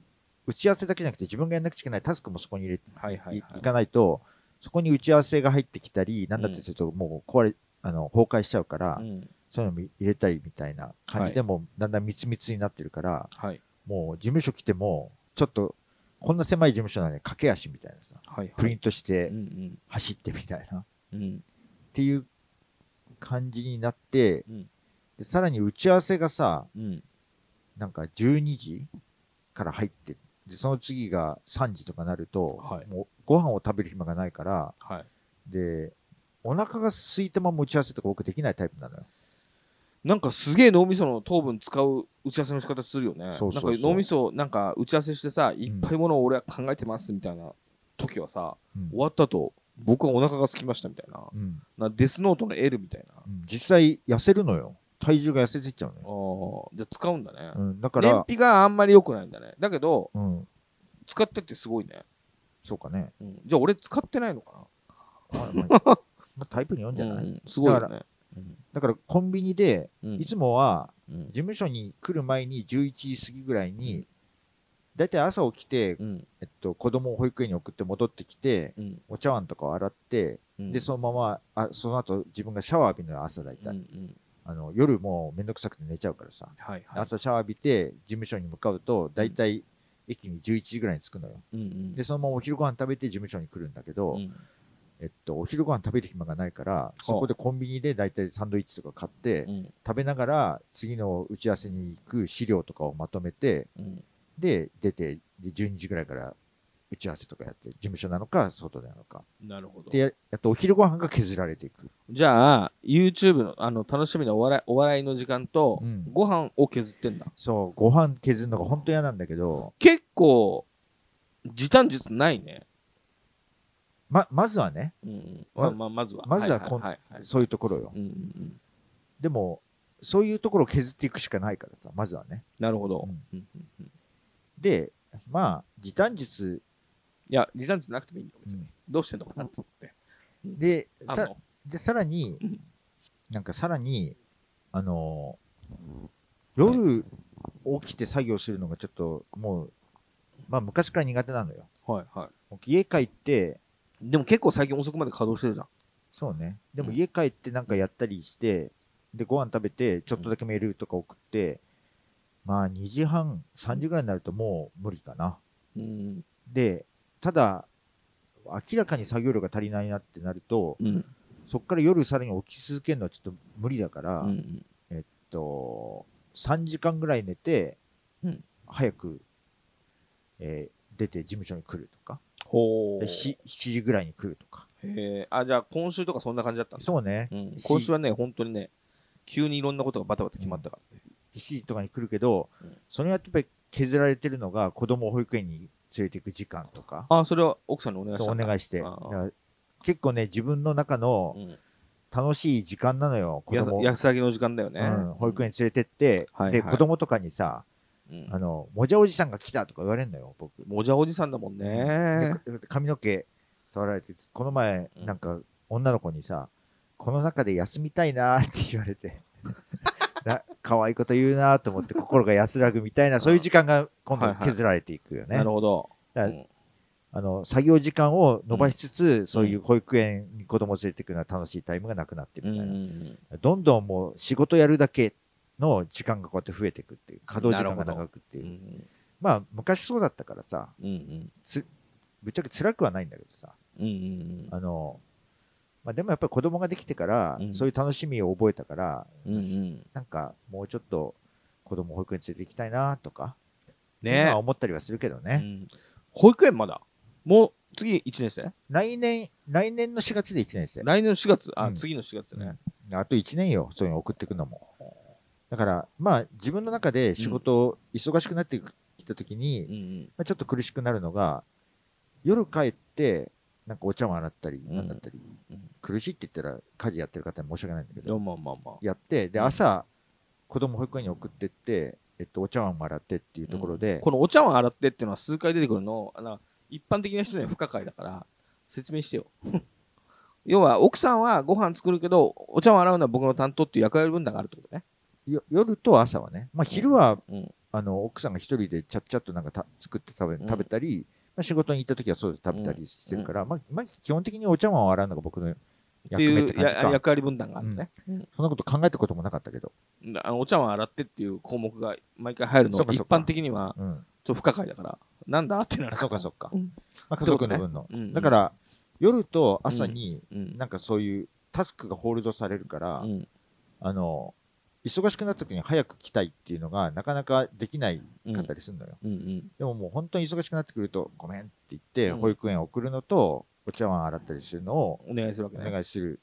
S2: 打ち合わせだけじゃなくて自分がやんなくちゃいけないタスクもそこに入れて
S1: はいはいいはい。
S2: かないと、そこに打ち合わせが入ってきたり、なんだってするともう壊れ、あの崩壊しちゃうから、
S1: うん
S2: そういうのも入れたりみたいな感じでもだんだん密密になってるから、
S1: はい。
S2: もう事務所来ても、ちょっとこんな狭い事務所なのに駆け足みたいなさ、
S1: はい。
S2: プリントして
S1: うんうん。
S2: 走ってみたいな、っ
S1: うん。
S2: ていう感じになって、
S1: うん
S2: でさらに打ち合わせがさ、
S1: うん。
S2: なんか12時から入って、で、その次が3時とかなると、
S1: はい
S2: もうご飯を食べる暇がないから、
S1: はい。
S2: で、お腹が空いたまま打ち合わせとか僕できないタイプなのよ。
S1: なんかすげえ脳みその糖分使う打ち合わせの仕方するよね。
S2: そうそうそう
S1: なんか脳みそなんか打ち合わせしてさ、いっぱいものを俺は考えてますみたいな時はさ、
S2: うん
S1: 終わった後、僕はお腹が空きましたみたいな。
S2: うん
S1: なデスノートの L みたいな。
S2: うん実際痩せるのよ。体重が痩せていっちゃうのよ。
S1: ああ、じゃあ使うんだね。
S2: うん、だか
S1: 燃
S2: ら、
S1: 費があんまり良くないんだね。だけど、
S2: うん、
S1: 使ってってすごいね。
S2: そうかね。
S1: うん、じゃあ俺使ってないのか
S2: まあまあまあタイプによるんじ
S1: な。
S2: ゃない、
S1: うん、すごいよ
S2: だ
S1: ね。うん
S2: だからコンビニで、
S1: うん。
S2: いつもは
S1: うん。
S2: 事務所に来る前に11時過ぎぐらいに、だいたい朝起きて、
S1: うん。
S2: えっと、子供を保育園に送って戻ってきて、
S1: うん。
S2: お茶碗とかを洗って、
S1: うん。
S2: で、そのまま、あその後自分がシャワー浴びるのよ朝だいあの夜もうめんどくさくて寝ちゃうからさ。
S1: はいはい。
S2: 朝シャワー浴びて事務所に向かうと、だいたい駅に11時ぐらいに着くのよ。
S1: うんうん。
S2: で、そのままお昼ご飯食べて事務所に来るんだけど、
S1: うん
S2: えっと、お昼ご飯食べる暇がないから、そこでコンビニでだいたいサンドイッチとか買って、
S1: うん
S2: 食べながら次の打ち合わせに行く資料とかをまとめて、
S1: うん
S2: で、出て、で、12時ぐらいから打ち合わせとかやって、事務所なのか、外でなのか。
S1: なるほど
S2: で、。ややっとお昼ご飯が削られていく。
S1: じゃあ、YouTube のあの楽しみなお笑いお笑いの時間と
S2: うん、
S1: ご飯を削ってんだ。
S2: そう、ご飯削るのが本当嫌なんだけど、
S1: 結構、時短術ないね。
S2: ま、まずはね、
S1: うんうん
S2: ま
S1: まあまずは。
S2: まずはこん
S1: はいはいはい
S2: そういうところよ。
S1: うんうんうん
S2: でも、そういうところを削っていくしかないからさ、まずはね。
S1: なるほど。
S2: うんで、まあ、時短術
S1: いや、時短術なくてもいいんだよ、別に
S2: うん。
S1: どうしてんのかなと思って。
S2: で、さで、さらに
S1: うん、
S2: なんかさらに、あのー夜起きて作業するのがちょっともう、まあ昔から苦手なのよ。
S1: はいは
S2: 僕家帰って、
S1: い。でも結構最近遅くまで稼働してるじゃん。
S2: そうね。でも
S1: うん
S2: 家帰ってなんかやったりして、で、ご飯食べて、ちょっとだけメールとか送って、まあ2時半、3時ぐらいになるともう無理かな。
S1: うん。
S2: で、ただ、明らかに作業量が足りないなってなると、
S1: うん。
S2: そこから夜さらに起き続けるのはちょっと無理だから、
S1: うん。
S2: えっと、3時間ぐらい寝て、
S1: うん
S2: 早く、えー出て事務所に来るとか、
S1: ほう。
S2: でし7時ぐらいに来るとか。
S1: へえ。あ、じゃあ今週とかそんな感じだったんだ。
S2: そうね、
S1: うん。
S2: し
S1: 今週はね、本当にね、急にいろんなことがバタバタ決まったからね。
S2: 7時とかに来るけど、
S1: うん
S2: それはやっぱり削られてるのが子供を保育園に連れて行く時間とか、
S1: あ、それは奥さんにお願いし。
S2: お願いして。結構ね、自分の中の
S1: うん。
S2: 楽しい時間なのよ、子
S1: や
S2: 供
S1: 安らぎの時間だよね。
S2: うん、保育園に連れてって、で、
S1: はいはい
S2: 子供とかにさ、
S1: うん
S2: あの、もじゃおじさんが来たとか言われるのよ、僕。
S1: もじゃおじさんだもんね。
S2: で髪の毛触られて、この前、
S1: うん
S2: なんか、女の子にさ、この中で休みたいなーって言われて、な可愛いこと言うなーと思って心が安らぐみたいな、そういう時間が今度
S1: はいはい
S2: 削られていくよね。
S1: なるほど。
S2: だから
S1: うん
S2: あの、作業時間を伸ばしつつ、そういう保育園に子供を連れていくのは楽しいタイムがなくなって
S1: うんう
S2: みたいな。
S1: ん
S2: どんどんもう仕事やるだけの時間がこうやって増えていくっていう、稼働時間が長くって
S1: う。ん。う
S2: いう。
S1: ん。
S2: まあ、昔そうだったからさ、
S1: うんうん。
S2: ぶっちゃけ辛くはないんだけどさ、
S1: うんうん
S2: あの、まあ、でもやっぱり子供ができてから、
S1: うん。
S2: そういう楽しみを覚えたから、
S1: うんうん。
S2: なんかもうちょっと子供を保育園に連れて行きたいなとか、
S1: ね。
S2: 思ったりはするけどね。
S1: うん。保育園まだ？もう次1年生？
S2: 来年、来年の4月で1年生。
S1: 来年の4月、あ、
S2: うん。
S1: 次の4月ね。
S2: あと1年よ、そういうの送っていくのも。だから、まあ、自分の中で仕事、忙しくなってきたときに、
S1: うんうん。
S2: まあ、ちょっと苦しくなるのが、夜帰って、なんかお茶碗洗ったり、
S1: うん
S2: なんだったり、
S1: うん
S2: 苦しいって言ったら家事やってる方に申し訳ないんだけど、
S1: まあまあまあ。
S2: やって、で、
S1: うん
S2: 朝、子供保育園に送ってって、えっと、お茶碗も洗ってっていうところで、
S1: このお茶碗洗ってっていうのは数回出てくるの、あの一般的な人には不可解だから、説明してよ。要は、奥さんはご飯作るけど、お茶碗洗うのは僕の担当っていう役割分担があるってことね。
S2: よ夜と朝はね、まあ、昼は、
S1: うん。
S2: あの奥さんが一人でちゃっちゃっとなんかた作って食べ
S1: うん
S2: 食べたり、まあ、仕事に行った時はそうで食べたりしてるから、まあまあ、基本的にお茶碗を洗うのが僕の役目って感じか。
S1: や役割分担があるのね。
S2: そんなこと考えたこともなかったけど。
S1: あのお茶碗洗ってっていう項目が毎回入るの
S2: そうかそうか
S1: 一般的には
S2: うん。
S1: ちょっと不可解だから、なんだってなる
S2: あそうかそうか。
S1: うん
S2: まあ、家族の分の。
S1: うんうん
S2: だから、夜と朝に、
S1: うん。
S2: なんかそういうタスクがホールドされるから、
S1: うん
S2: あの、忙しくなった時に早く来たいっていうのがなかなかできない
S1: うん
S2: かったりするのよ。
S1: うんうん
S2: でももう本当に忙しくなってくると、ごめんって言って、
S1: うん。
S2: 保育園送るのと、お茶碗洗ったりするのを
S1: お願いするわけ
S2: お
S1: ね。
S2: 願いする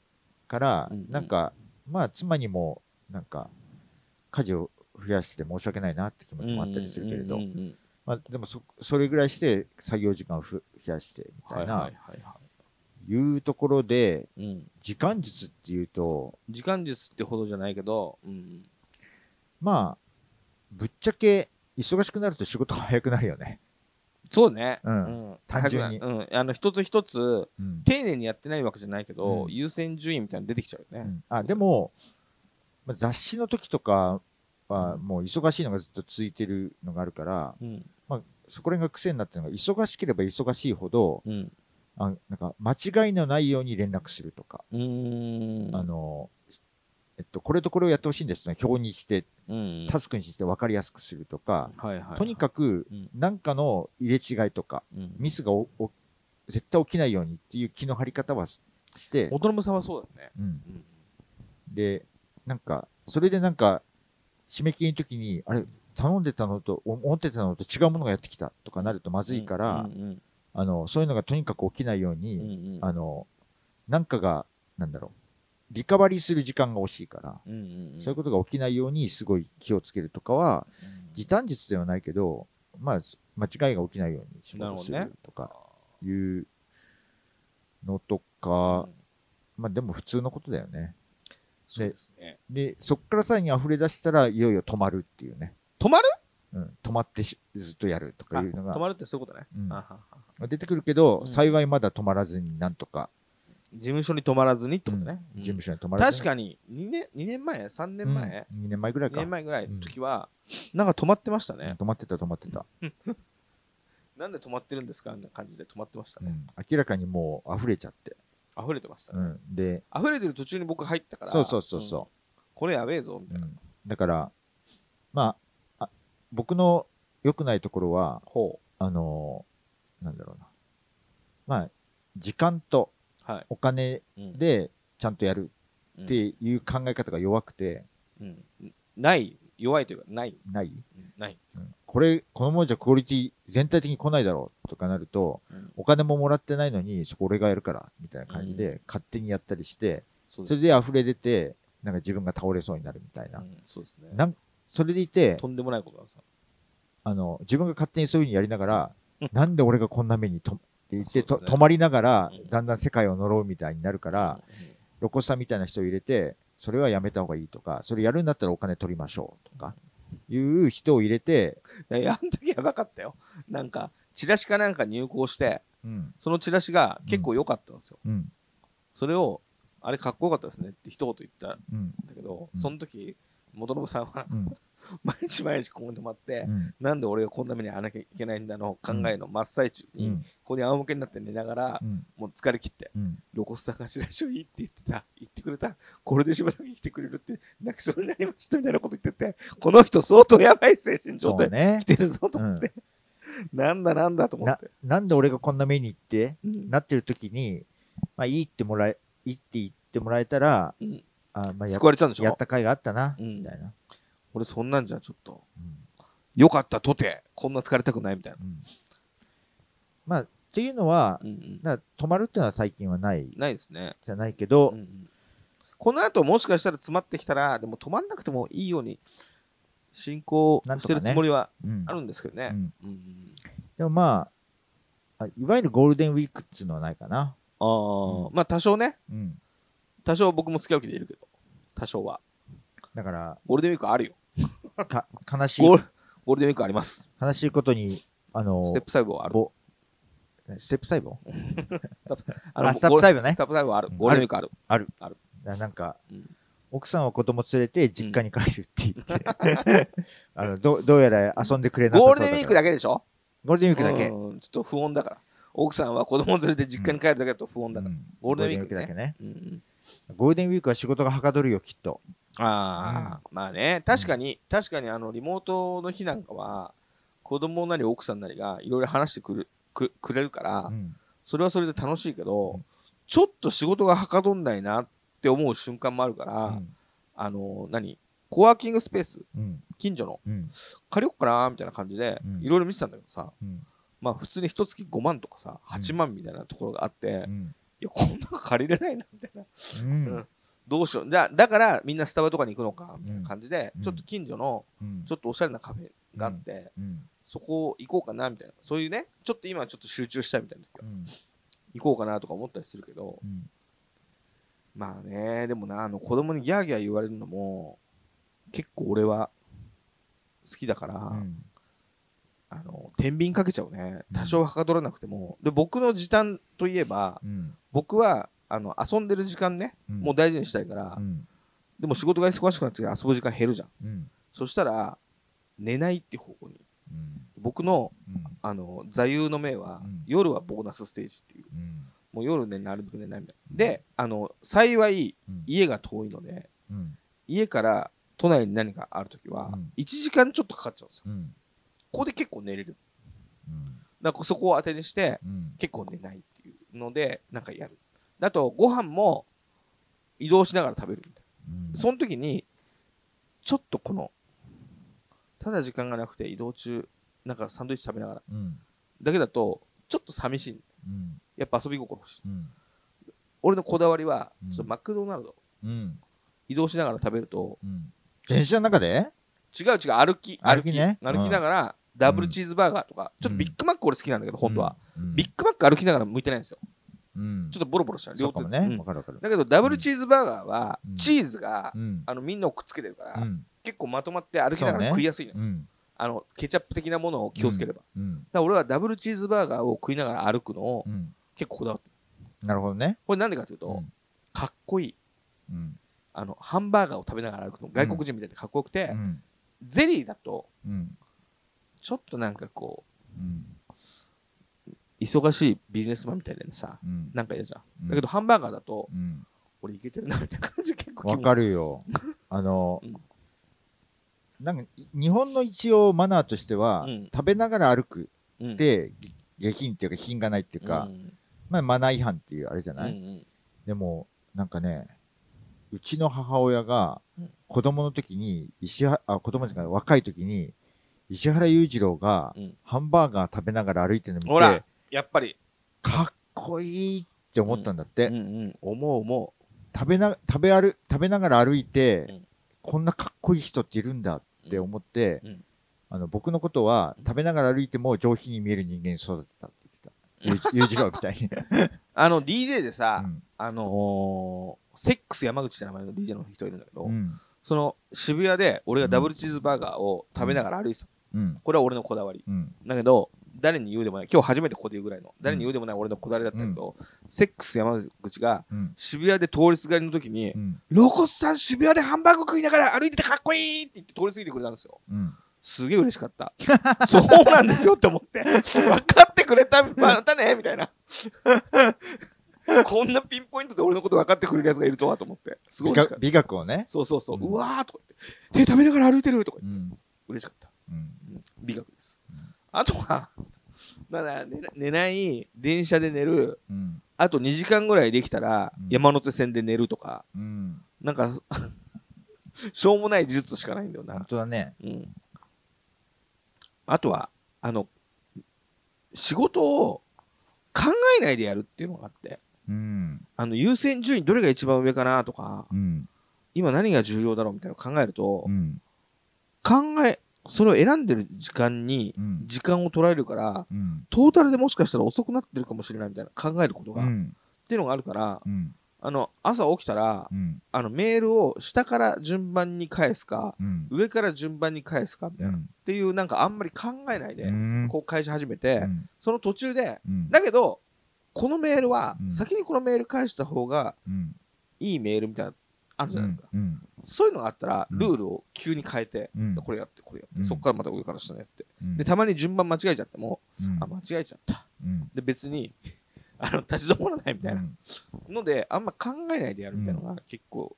S2: から、
S1: うんうん。
S2: なんか、まあ、妻にも、なんか、家事を増やして申し訳ないなって気持ちもあったりするけれど。
S1: うん、うんうん。うん
S2: まあ、でもそ、それぐらいして作業時間をふ増やして、みたいな、
S1: はい
S2: うところで、
S1: い。うん。
S2: 時間術っていうと、
S1: 時間術ってほどじゃないけど、うん。
S2: まあ、ぶっちゃけ、忙しくなると仕事が早くなるよね。
S1: そうね。
S2: うん
S1: うん。
S2: 単純に
S1: うん。あの、一つ一つ、
S2: うん
S1: 丁寧にやってないわけじゃないけど、
S2: うん
S1: 優先順位みたいなの出てきちゃうよね。
S2: うんあでも、まあ、雑誌の時とかは、もう忙しいのがずっと続いてるのがあるから、
S1: うん。
S2: まあ、そこら辺が癖になってるのが、忙しければ忙しいほど、
S1: うん。
S2: あなんか間違いのないように連絡するとか。あの、えっと、これとこれをやってほしいんですね、表にして、
S1: うん。
S2: タスクにして分かりやすくするとか、
S1: はいはい。
S2: とにかく
S1: うん、
S2: 何かの入れ違いとか、
S1: うん、
S2: ミスがおお絶対起きないようにっていう気の張り方はしして、
S1: 大人さんはそうだよね。
S2: うん、
S1: うん。
S2: で、なんか、それでなんか、締め切りの時に、あれ、頼んでたのと、お思ってたのと違うものがやってきたとかなるとまずいから、
S1: うんうん
S2: あの、そういうのがとにかく起きないよう
S1: うん
S2: に、
S1: うんうん。
S2: あの、なんかが、なんだろう、リカバリーする時間が欲しいから、
S1: うんうんうん。
S2: そういうことが起きないようにすごい気をつけるとかは、時短術ではないけど、まあ、す間違いが起きないように仕事す
S1: なる
S2: とかいうのとか、まあでも普通のことだよね。
S1: そうですね。
S2: で、そっからさらに溢れ出したらいよいよ止まるっていうね。
S1: 止まる？
S2: うん、止まってしずっとやるとかいうのが。
S1: あ止まるってそういうことね。
S2: うん。
S1: あはは
S2: 出てくるけど、
S1: うん
S2: 幸いまだ止まらずになんとか、
S1: 事務所に泊まらずにってことね。
S2: うん事務所に止まらずに。
S1: 確かに2年、2年前 ?3 年前、
S2: うん、2年前ぐらい
S1: ?2
S2: か。
S1: 年前ぐらいの時は、なんか止まってましたね。
S2: うん止まってた止まってた、
S1: なんで止まってるんですか？あんな感じで止まってましたね。
S2: うん。明らかにもう溢れちゃって。
S1: 溢れてましたね。
S2: うん、で、
S1: 溢れてる途中に僕入ったから。
S2: そうそうそうそ
S1: んこれやべえぞ、みたいな。
S2: うん、だから、まあ、あ僕の良くないところは、
S1: ほ
S2: あのーなんだろうな。まあ、時間と。お金
S1: うん
S2: でちゃんとやる
S1: うん
S2: っていう考え方が弱くて、
S1: うんない、弱いというか、ない。
S2: ない、
S1: うんない。
S2: うんこれ、このままじゃクオリティ全体的に来ないだろうとかなると、
S1: うん
S2: お金ももらってないのに、そこ俺がやるから、みたいな感じで、勝手にやったりして、
S1: そ
S2: れで溢れ出て、なんか自分が倒れそうになるみたいな。
S1: うんそうですね。
S2: なんそれでいて、
S1: とんでもないことなんですよ。
S2: あの、自分が勝手にそういうふうにやりながら
S1: うん、
S2: なんで俺がこんな目にとって言って、
S1: ね。
S2: 止まりながら
S1: うん、
S2: だんだん世界を呪うみたいになるから、ロコさんみたいな人を入れて、それはやめた方がいいとか、それやるんだったらお金取りましょうとか、いう人を入れて、
S1: いやあの時やばかったよ。なんか、チラシかなんか入稿して、
S2: うん、
S1: そのチラシが結構良かったんですよ。
S2: うん、
S1: それを、あれかっこよかったですねって一言言ったん
S2: うん、
S1: だけど、
S2: うん。
S1: その時、元信さんは
S2: うん、
S1: 毎日毎日ここに泊まって、
S2: うん、
S1: なんで俺がこんな目に遭わなきゃいけないんだの考えの真っ最中に、
S2: うん、
S1: ここに仰向けになって寝ながら、
S2: うん、
S1: もう疲れ切って、
S2: うん、
S1: ロコスさんがチラシをいいって言ってた、言ってくれた、これでしばらく生きてくれるって、泣きそうになりましたみたいなこと言ってて、この人相当やばい精神状態
S2: そうね。
S1: 来。てるぞと思って、なんだなんだと思っ
S2: な
S1: て。、
S2: なんで俺がこんな目に行って、
S1: うん。
S2: なってる時に、まあいいってもらえ、いいって言ってもらえたら、
S1: うん。
S2: あまあや
S1: 救われちゃうんでしょ？
S2: やった甲斐があったな、
S1: うん。
S2: みたいな。
S1: 俺そんなんじゃちょっと、
S2: うん。
S1: よかったとて、こんな疲れたくないみたいな。
S2: うん。まあ、っていうのは
S1: うんうん。
S2: だから泊まるっていうのは最近はない。
S1: ないですね。
S2: じゃないけど、
S1: うんうん。この後もしかしたら詰まってきたら、でも止まんなくてもいいように進行してるつもりは
S2: うん。
S1: あるんですけどね。
S2: うん。
S1: うんうん。
S2: でもまああいわゆるゴールデンウィークっていうのはないかな、
S1: ああ、まあ多少ね、
S2: うん、
S1: 多少僕も付き合う気でいるけど、多少は。
S2: だから
S1: ゴールデンウィークあるよ。
S2: か悲しい。
S1: ゴールゴールデンウィークあります。
S2: 悲しいことにあの
S1: ステップ細胞ある。
S2: ぼステップ細胞？
S1: あの
S2: あステップ細胞ね。
S1: ステップ細胞ある。
S2: う。ん。
S1: ゴールデンウィークある。
S2: ななんか、
S1: うん。
S2: 奥さんは子供連れて実家に帰るって言って、あのどどうやら遊んでくれなさそう
S1: ゴールデンウィークだけでしょ？
S2: ゴールデンウィークだけ、
S1: うん。ちょっと不穏だから。奥さんは子供連れて実家に帰るだけだと不穏だから。
S2: うん。
S1: ゴールデンウィーク
S2: だけ。ね
S1: うんうん。
S2: ゴールデンウィークは仕事がはかどるよきっと
S1: ああ、まあね、確かに、確かにあのリモートの日なんかは、子供なり奥さんなりがいろいろ話してくるくくれるから、
S2: うん。
S1: それはそれで楽しいけど、
S2: うん。
S1: ちょっと仕事がはかどんないなって思う瞬間もあるから、
S2: うん。
S1: あの、何？コワーキングスペース、
S2: うん。
S1: 近所の、
S2: うん。
S1: 借りよっかなみたいな感じで
S2: うん、
S1: いろいろ見てたんだけどさ、
S2: うん。
S1: まあ普通に一月5万とかさ、8万みたいなところがあって、い
S2: うん。
S1: や、こんなの借りれないな、みたいな。どうしよう。だだからみんなスタバとかに行くのか、みたいな感じで、
S2: うん。
S1: ちょっと近所の、
S2: うん。
S1: ちょっとおしゃれなカフェがあって、
S2: うん。
S1: そこ行こうかな、みたいな。そういうね、ちょっと今ちょっと集中したいみたいな時は、
S2: うん。
S1: 行こうかなとか思ったりするけど、
S2: うん。
S1: まあね、でもな、あの子供にギャーギャー言われるのも、結構俺は好きだから、
S2: うん。
S1: あの、天秤かけちゃうね。
S2: うん。
S1: 多少はかどらなくても。で、僕の時短といえば、
S2: うん。
S1: 僕は、あの、遊んでる時間ね、
S2: うん
S1: もう大事にしたいから、
S2: うん
S1: でも仕事が忙しくなって遊ぶ時間減るじゃん。
S2: うん
S1: そしたら、寝ないって方向に。
S2: うん
S1: 僕の、
S2: うん
S1: あの、座右の銘は、
S2: うん
S1: 夜はボーナスステージっていう。
S2: うん
S1: もう夜ね、なるべく寝ないみたいな。で、あの、幸い、
S2: うん
S1: 家が遠いので、
S2: うん
S1: 家から都内に何かあるときは
S2: うん、
S1: 1時間ちょっとかかっちゃうんですよ。
S2: うん
S1: ここで結構寝れる。
S2: うん
S1: だからそこを当てにして、
S2: うん
S1: 結構寝ないっていうので、なんかやる。あと、ご飯も移動しながら食べるみたい
S2: うん。
S1: な。その時に、ちょっとこの、ただ時間がなくて移動中、なんかサンドイッチ食べながら、
S2: うん。
S1: だけだと、ちょっと寂しい。
S2: うん。
S1: やっぱ遊び心欲しい。
S2: うん。
S1: 俺のこだわりは、
S2: うん。
S1: ちょっとマクドナルド、
S2: うん。
S1: 移動しながら食べると、
S2: うん。電車の中で？
S1: 違う違う、歩き、
S2: 歩きね。
S1: 歩きながら、ダブルチーズバーガーとか、ちょっとビッグマック俺好きなんだけど、本当は。
S2: うん。
S1: ビッグマック歩きながら向いてないんですよ。
S2: うん。
S1: ちょっとボロボロした
S2: そうかもね。
S1: うん。
S2: わかるわかる。
S1: だけど、ダブルチーズバーガーは
S2: うん、
S1: チーズが、
S2: うん。
S1: あの、みんなをくっつけてるから、
S2: うん。
S1: 結構まとまって歩きながら食いやすいのよ、
S2: うん。
S1: あの、ケチャップ的なものを気をつければ。だ俺はダブルチーズバーガーを食いながら歩くのを
S2: うん。
S1: 結構こだわってる。
S2: なるほどね。
S1: これなんでかというと、
S2: うん。
S1: かっこいい。
S2: うん。
S1: あの、ハンバーガーを食べながら歩くの、外国人みたいでかっこよくて、
S2: うん。
S1: ゼリーだと、
S2: うん。
S1: ちょっとなんかこ
S2: うん。
S1: う、忙しいビジネスマンみたいでさ、
S2: うん。
S1: なんか嫌じゃん。
S2: うん。
S1: だけど、ハンバーガーだと、
S2: うん。
S1: 俺いけてるなみたいな感じで結構
S2: わかるよ。あの、
S1: うん。
S2: なんか日本の一応マナーとしては、
S1: うん。
S2: 食べながら歩く
S1: うん。
S2: って、下品っていうか品がないっていうか、
S1: うん。
S2: まあマナー違反っていうあれじゃない、
S1: うんうん。
S2: でもなんかねうちの母親が
S1: うん。
S2: 子供の時に石原あ子供ですか若い時に石原裕次郎が
S1: うん。
S2: ハンバーガー食べながら歩いてるの見て
S1: やっぱり、
S2: かっこいいって思ったんだって、
S1: うん。うん、思う思
S2: 食べな食べ歩食べながら歩いて、
S1: うん。
S2: こんなかっこいい人っているんだ
S1: う。
S2: って思って、
S1: うん。
S2: あの僕のことは食べながら歩いても上品に見える人間に育てたって言ってた。裕裕次郎みたいに。
S1: あの、DJ でさ、
S2: うん。
S1: あのーセックス山口って名前の DJ の人いるんだけど、
S2: うん。
S1: その渋谷で俺がダブルチーズバーガーを食べながら歩いてた。
S2: うん。
S1: これは俺のこだわり。
S2: うん。
S1: だけど、誰に言うでもない、今日初めてここで言うぐらいの、誰に言うでもない俺のこだわりだったけど、セックス山口が
S2: うん
S1: 渋谷で通りすがりの時に、
S2: うん
S1: ロコスさん渋谷でハンバーグ食いながら歩いててかっこいいって言って通り過ぎてくれたんですよ。
S2: うん
S1: すげえ嬉しかった。そうなんですよって思って。分かってくれた、またねみたいな。こんなピンポイントで俺のこと分かってくれるやつがいるとはと思って。すごい
S2: 美。学をね。
S1: そうそうそう。
S2: うん
S1: うわーとか言って。手食べながら歩いてるとか言って。
S2: うん
S1: 嬉しかった。
S2: うん
S1: うん美学です
S2: うん。
S1: あとは、まだ寝ない、電車で寝る、
S2: うん
S1: あと2時間ぐらいできたら
S2: うん
S1: 山手線で寝るとか、
S2: うん
S1: なんか、しょうもない技術しかないんだよな
S2: 本。当だね。
S1: うん。あとは、あの、仕事を考えないでやるっていうのがあって、
S2: うん。
S1: あの、優先順位どれが一番上かなとか、
S2: うん。
S1: 今何が重要だろうみたいなのを考えると
S2: う、ん。
S1: 考え、それを選んでる時間に
S2: うん。
S1: 時間を取られるから、
S2: うん。
S1: トータルでもしかしたら遅くなってるかもしれないみたいな考えることが、っ
S2: うん。
S1: ていうのがあるから、
S2: うん。
S1: あの、朝起きたら、
S2: うん。
S1: あの、メールを下から順番に返すか、
S2: うん。
S1: 上から順番に返すかみたいな、っていうなんかあんまり考えないで、
S2: うん。
S1: こう返し始めて、
S2: うん
S1: その途中で、
S2: うん。
S1: だけど、このメールは
S2: うん
S1: 先にこのメール返した方が
S2: うん。
S1: いいメールみたいな、あるじゃないですか。
S2: うん。
S1: そういうのがあったら、
S2: うん
S1: ルールを急に変えて、
S2: うん。
S1: これやって、これやって、
S2: うん
S1: そこからまた上から下にやって。
S2: うん
S1: で、たまに順番間違えちゃっても、
S2: うん
S1: あ、間違えちゃった。
S2: うん。
S1: で、別に、あの、立ち止まらないみたいな
S2: うん
S1: ので、あんま考えないでやるみたいなのが結構、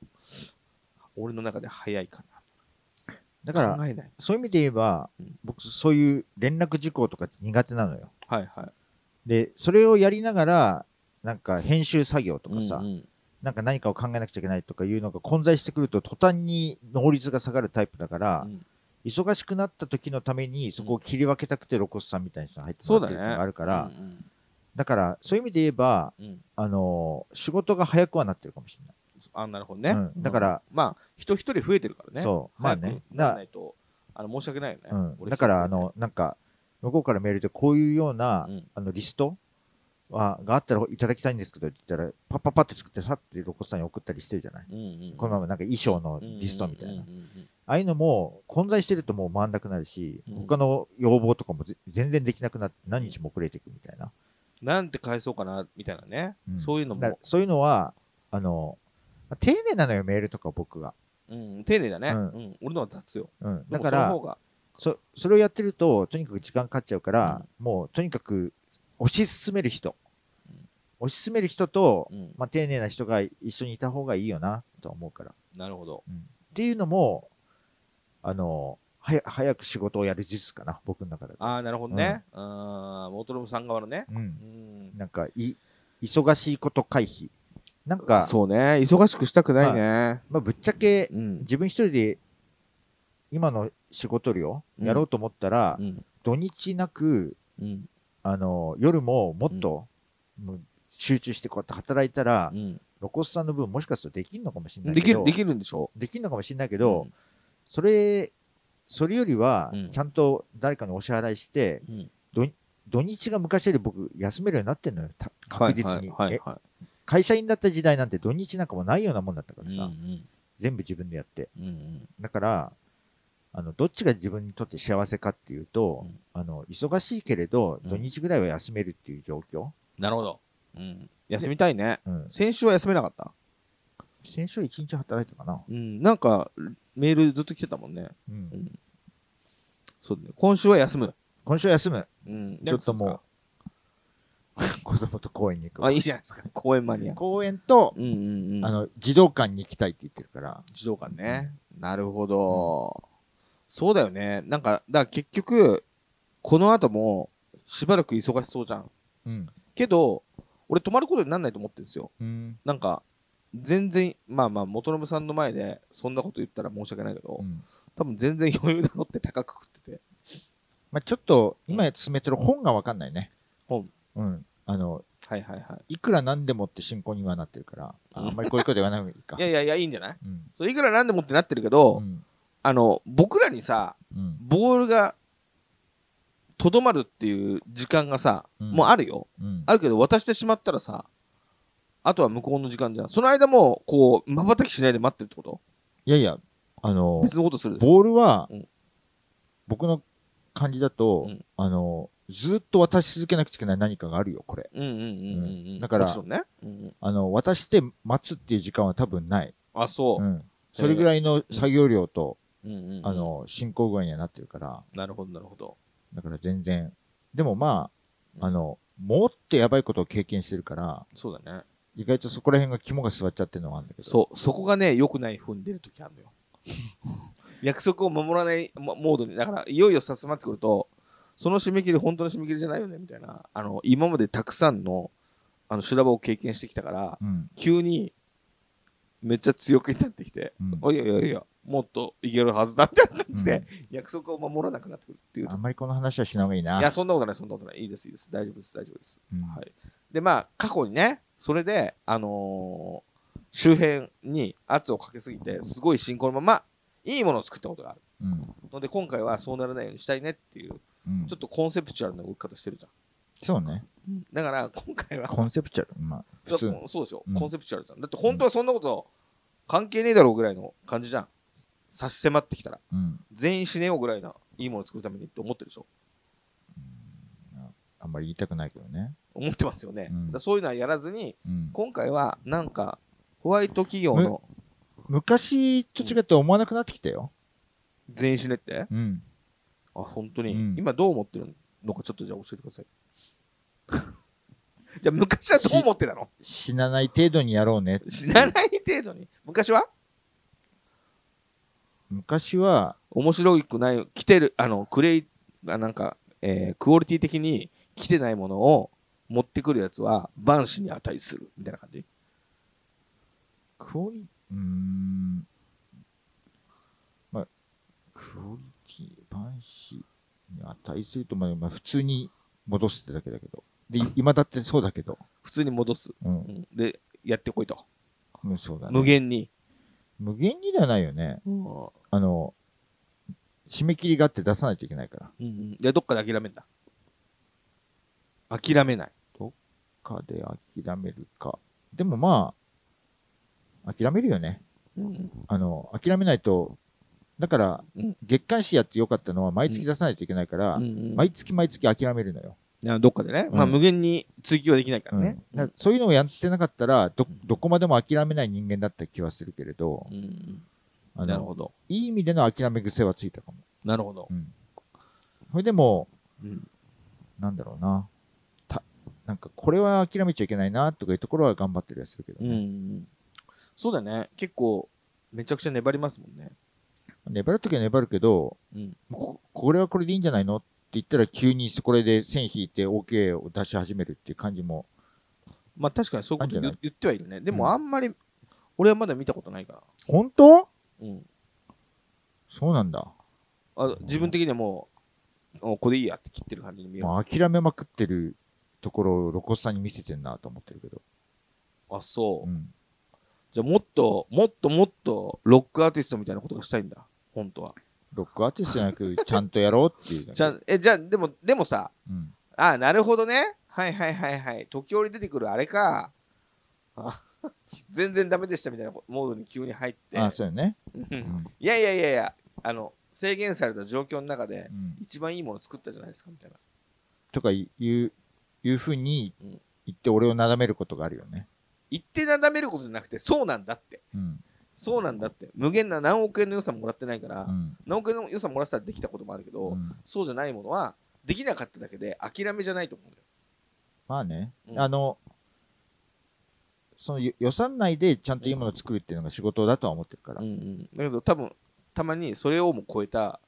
S1: 俺の中で早いかな。
S2: だから、
S1: 考えない。
S2: そういう意味で言えば
S1: うん、
S2: 僕、そういう連絡事項とか苦手なのよ。
S1: はいはい。
S2: で、それをやりながら、なんか編集作業とかさ
S1: うん、うん
S2: なんか何かを考えなくちゃいけないとかいうのが混在してくると、途端に能率が下がるタイプだから、
S1: うん。
S2: 忙しくなった時のためにそこを切り分けたくてロコスさんみたいな人が入って。もらってるのがあるから、
S1: うん
S2: だからそういう意味で言えば、
S1: うん。うん
S2: あのー仕事が早くはなってるかもしれない。
S1: あ、なるほどね。
S2: うん。だから、
S1: まあ、人一人増えてるからね。
S2: そう。まあね。
S1: ならないと、あの、申し訳ないよね。
S2: だから、あの、なんか、向こうからメールでこういうような、
S1: うん。
S2: あのリストはがあったらいただきたいんですけどって言ったら、パッパッパって作ってさってロコスさんに送ったりしてるじゃない。
S1: うんうん
S2: このままなんか衣装のリストみたいな。
S1: うんうんうんうん
S2: ああいうのも混在してるともう回んなくなるし、
S1: うん
S2: 他の要望とかもぜ全然できなくなって何日も遅れていくみたいな。
S1: なんて返そうかな、みたいなね。
S2: うん
S1: そういうのも、
S2: だそういうのは、あの、まあ丁寧なのよ、メールとか僕が。
S1: うん、丁寧だね。
S2: う
S1: うんん。俺のは雑よ。
S2: うん。だから
S1: そ
S2: それをやってると、とにかく時間かかっちゃうから、もうとにかく推し進める人。推し進める人と、
S1: うん
S2: まあ、丁寧な人が一緒にいた方がいいよな、と思うから。
S1: なるほど。
S2: っていうのも、あの、はや早く仕事をやる術かな、僕の中で。
S1: ああ、なるほどね。あーモトロムさん側のね。
S2: うん
S1: う。ん。
S2: なんかい、忙しいこと回避。なんか、
S1: そうね。忙しくしたくないね。
S2: まあ、ぶっちゃけ、
S1: うん。
S2: 自分一人で今の仕事量
S1: うん
S2: やろうと思ったら、
S1: うん。
S2: 土日なく、
S1: うん。
S2: あの、夜ももっと、集中してこうやって働いたら、
S1: うん
S2: ロコスさんの分もしかするとできるのかもしれないけど、
S1: できる、できるんでしょ
S2: できるのかもしれないけ
S1: け
S2: ど、それ、それよりは
S1: うん、
S2: ちゃんと誰かにお支払いして、
S1: うん。
S2: 土日が昔より僕休めるようになってんのよ、た確実に。会社員だった時代なんて土日なんかもないようなもんだったから
S1: い。
S2: さ、
S1: うん
S2: 全部自分でやって。
S1: うんうん
S2: だから、あの、どっちが自分にとって幸せかっていうと、
S1: うん
S2: あの、忙しいけれど、
S1: うん
S2: 土日ぐらいは休めるっていう状況。
S1: なるほど。うん。休みたいね。
S2: うん。
S1: 先週は休めなかった？
S2: 先週一日働いたかな。
S1: うん。なんか、メールずっと来てたもんね。
S2: うん
S1: うん。そうだね。今週は休む。
S2: 今週は休む。
S1: うん。
S2: ちょっともう、子供と公園に行く。
S1: あ、いいじゃないですか。公園マニア。
S2: 公園と、
S1: うんうんうん。
S2: あの、児童館に行きたいって言ってるから。
S1: 児童館ね。なるほど。そうだよね。なんか、だから結局、この後も、しばらく忙しそうじゃん。
S2: うん。
S1: けど、俺泊まることになんないと思ってるんですよ。
S2: うん。
S1: なんか、全然、まあまあ、元信さんの前で、そんなこと言ったら申し訳ないけど、
S2: うん
S1: 多分全然余裕だろって高く食ってて。
S2: まあちょっと、今進めてる本がわかんないね。
S1: 本。
S2: うん。あの、
S1: はいはいはい
S2: くらなんでもって進行にはなってるから、ああんまりこういうこと言わない方がいいか。
S1: い。いやいやいや、いいんじゃない？
S2: うん。
S1: そういくらなんでもってなってるけど、
S2: うん。
S1: あの、僕らにさ、
S2: うん。
S1: ボールが、とどまるっていう時間がさ、
S2: うん
S1: もうあるよ。
S2: うん。
S1: あるけど、渡してしまったらさ、あとは向こうの時間じゃん。その間も、こう、瞬きしないで待ってるってこと？
S2: いやいや、あの、
S1: 別のことする
S2: ボールは
S1: うん、
S2: 僕の感じだと、
S1: うん
S2: あの、ずっと渡し続けなくちゃいけない何かがあるよ、これ。だから
S1: ね。うんうん
S2: あの、渡して待つっていう時間は多分ない。
S1: あ、そうう。
S2: ん。それぐらいの作業量と、
S1: うんうんうん
S2: あ、の、進行具合にはなってるから、
S1: なるほどなるほど。
S2: だから全然。でもま
S1: うん
S2: あ、あの、もっとやばいことを経験してるから、
S1: そうだね。
S2: 意外とそこら辺が肝が座っちゃってるのがあるんだけど。
S1: そう、そこがね、良くない踏んでる時あるのよ。約束を守らないモモードに、だから、いよいよさすまってくると、その締め切り、本当の締め切りじゃないよね、みたいな、あの、今までたくさんの、あの、修羅場を経験してきたから、
S2: うん。
S1: 急に、めっちゃ強くなってきて、
S2: うん
S1: おいやいやいや、もっといけるはずだって感じで、
S2: うん
S1: 約束を守らなくなってくるっていうと
S2: あんまりこの話はしない方がいいな。
S1: いや、そんなことない、そんなことない。いいです、いいです。大丈夫です、大丈夫です。
S2: うん
S1: はい。で、まあ、過去にね、それで、あのー周辺に圧をかけすぎて、すごい進行のまま、いいものを作ったことがある。
S2: うん
S1: ので、今回はそうならないようにしたいねっていう、
S2: うん
S1: ちょっとコンセプチュアルな動き方してるじゃ
S2: そうね。
S1: ん。だから、今回は、
S2: コンセプチュアル。まあ、普通。
S1: そうですよ、
S2: うん
S1: コンセプチュアルじゃん。だって本当はそんなこと関係ねえだろうぐらいの感じじゃん。差し迫ってきたら。
S2: うん。
S1: 全員死ねようぐらいないいものを作るためにって思ってるでしょ？
S2: あんまり言いたくないけどね。
S1: 思ってますよね。
S2: うん
S1: だそういうのはやらずに、
S2: うん。
S1: 今回はなんか、ホワイト企業の
S2: 昔と違って思わなくなってきたよ。
S1: 全員死ねって？
S2: うん。
S1: あ、本当に、
S2: うん
S1: 今どう思ってるのかちょっとじゃあ教えてください。じゃあ昔はどう思ってたの？
S2: 死なない程度にやろうね。
S1: 死なない程度に。昔は？
S2: 昔は、
S1: 面白くない、来てる、あの、クレイ、あなんか、えークオリティ的に来てないものを持ってくるやつは万死に値するみたいな感じ？
S2: クオリ、うーん。まあ、クオリティ、万死に値すると、まあ、まあ、普通に戻すってだけだけど。で、い今だってそうだけど。
S1: 普通に戻す。
S2: う。
S1: うんんで、やってこいと。
S2: うん、そうだね。
S1: 無限に。
S2: 無限にではないよね。
S1: うん
S2: あの、締め切りがあって出さないといけないから。
S1: うん。で、どっかで諦めんだ。諦めない。
S2: かで諦めるか。でもまあ、諦めるよね。
S1: うん。
S2: あの、諦めないと、だから
S1: うん、
S2: 月刊誌やってよかったのは毎月出さないといけないから、
S1: うん
S2: 毎月毎月諦めるのよ。
S1: いやどっかでね。
S2: うん
S1: まあ、無限に追求はできないからね。
S2: うんそういうのをやってなかったら、ど、どこまでも諦めない人間だった気はするけれど、
S1: うん。なるほど。
S2: いい意味での諦め癖はついたかも。
S1: なるほど
S2: う。ん。それでも、
S1: うん。
S2: なんだろうな。た、なんかこれは諦めちゃいけないなとかいうところは頑張ってるやつするけど
S1: う
S2: ね。
S1: ん。そうだね。結構、めちゃくちゃ粘りますもんね。
S2: 粘るときは粘るけど、
S1: うん。
S2: ここれはこれでいいんじゃないのって言ったら急にそこで線引いて OK を出し始めるっていう感じも。
S1: まあ確かにそういうこと言言ってはいるね。で
S2: うん
S1: もあんまり、俺はまだ見たことないから。
S2: 本当？
S1: うん。
S2: そうなんだ。
S1: あ自分的にはもう、おこれいいやって切ってる感じに見える。
S2: まあ、諦めまくってるところを露骨さんに見せてんなと思ってるけど。
S1: あ、そう。
S2: うん。
S1: じゃあもっと、もっともっと、ロックアーティストみたいなことがしたいんだ。本当は。
S2: ロックアーティストじゃなく、ちゃんとやろうっていう。
S1: じゃあ、え、じゃあ、でも、でもさ、
S2: うん。
S1: あなるほどね。はいはいはいはい。時折出てくるあれか。あ全然ダメでしたみたいなモードに急に入って。
S2: あ、そうよね。
S1: う
S2: うんん。
S1: いやいやいやいや、あの、制限された状況の中で
S2: う、ん。
S1: 一番いいもの作ったじゃないですかみたいな。
S2: とかいう、いうふうに
S1: うん
S2: 言って俺をなだめることがあるよね。
S1: 言ってなだめることじゃなくて、そうなんだって。
S2: うん。
S1: そうなんだって。無限な何億円の予算もらってないから、
S2: うん。
S1: 何億円の予算もらってたらできたこともあるけど、
S2: うん
S1: そうじゃないものは、できなかっただけで諦めじゃないと思うんだよ。
S2: まあね、
S1: うん
S2: あの、その予予算内でちゃんといいものを作るっていうのが仕事だとは思ってるから。
S1: うんうん、だけど多分たまにそれをも超えた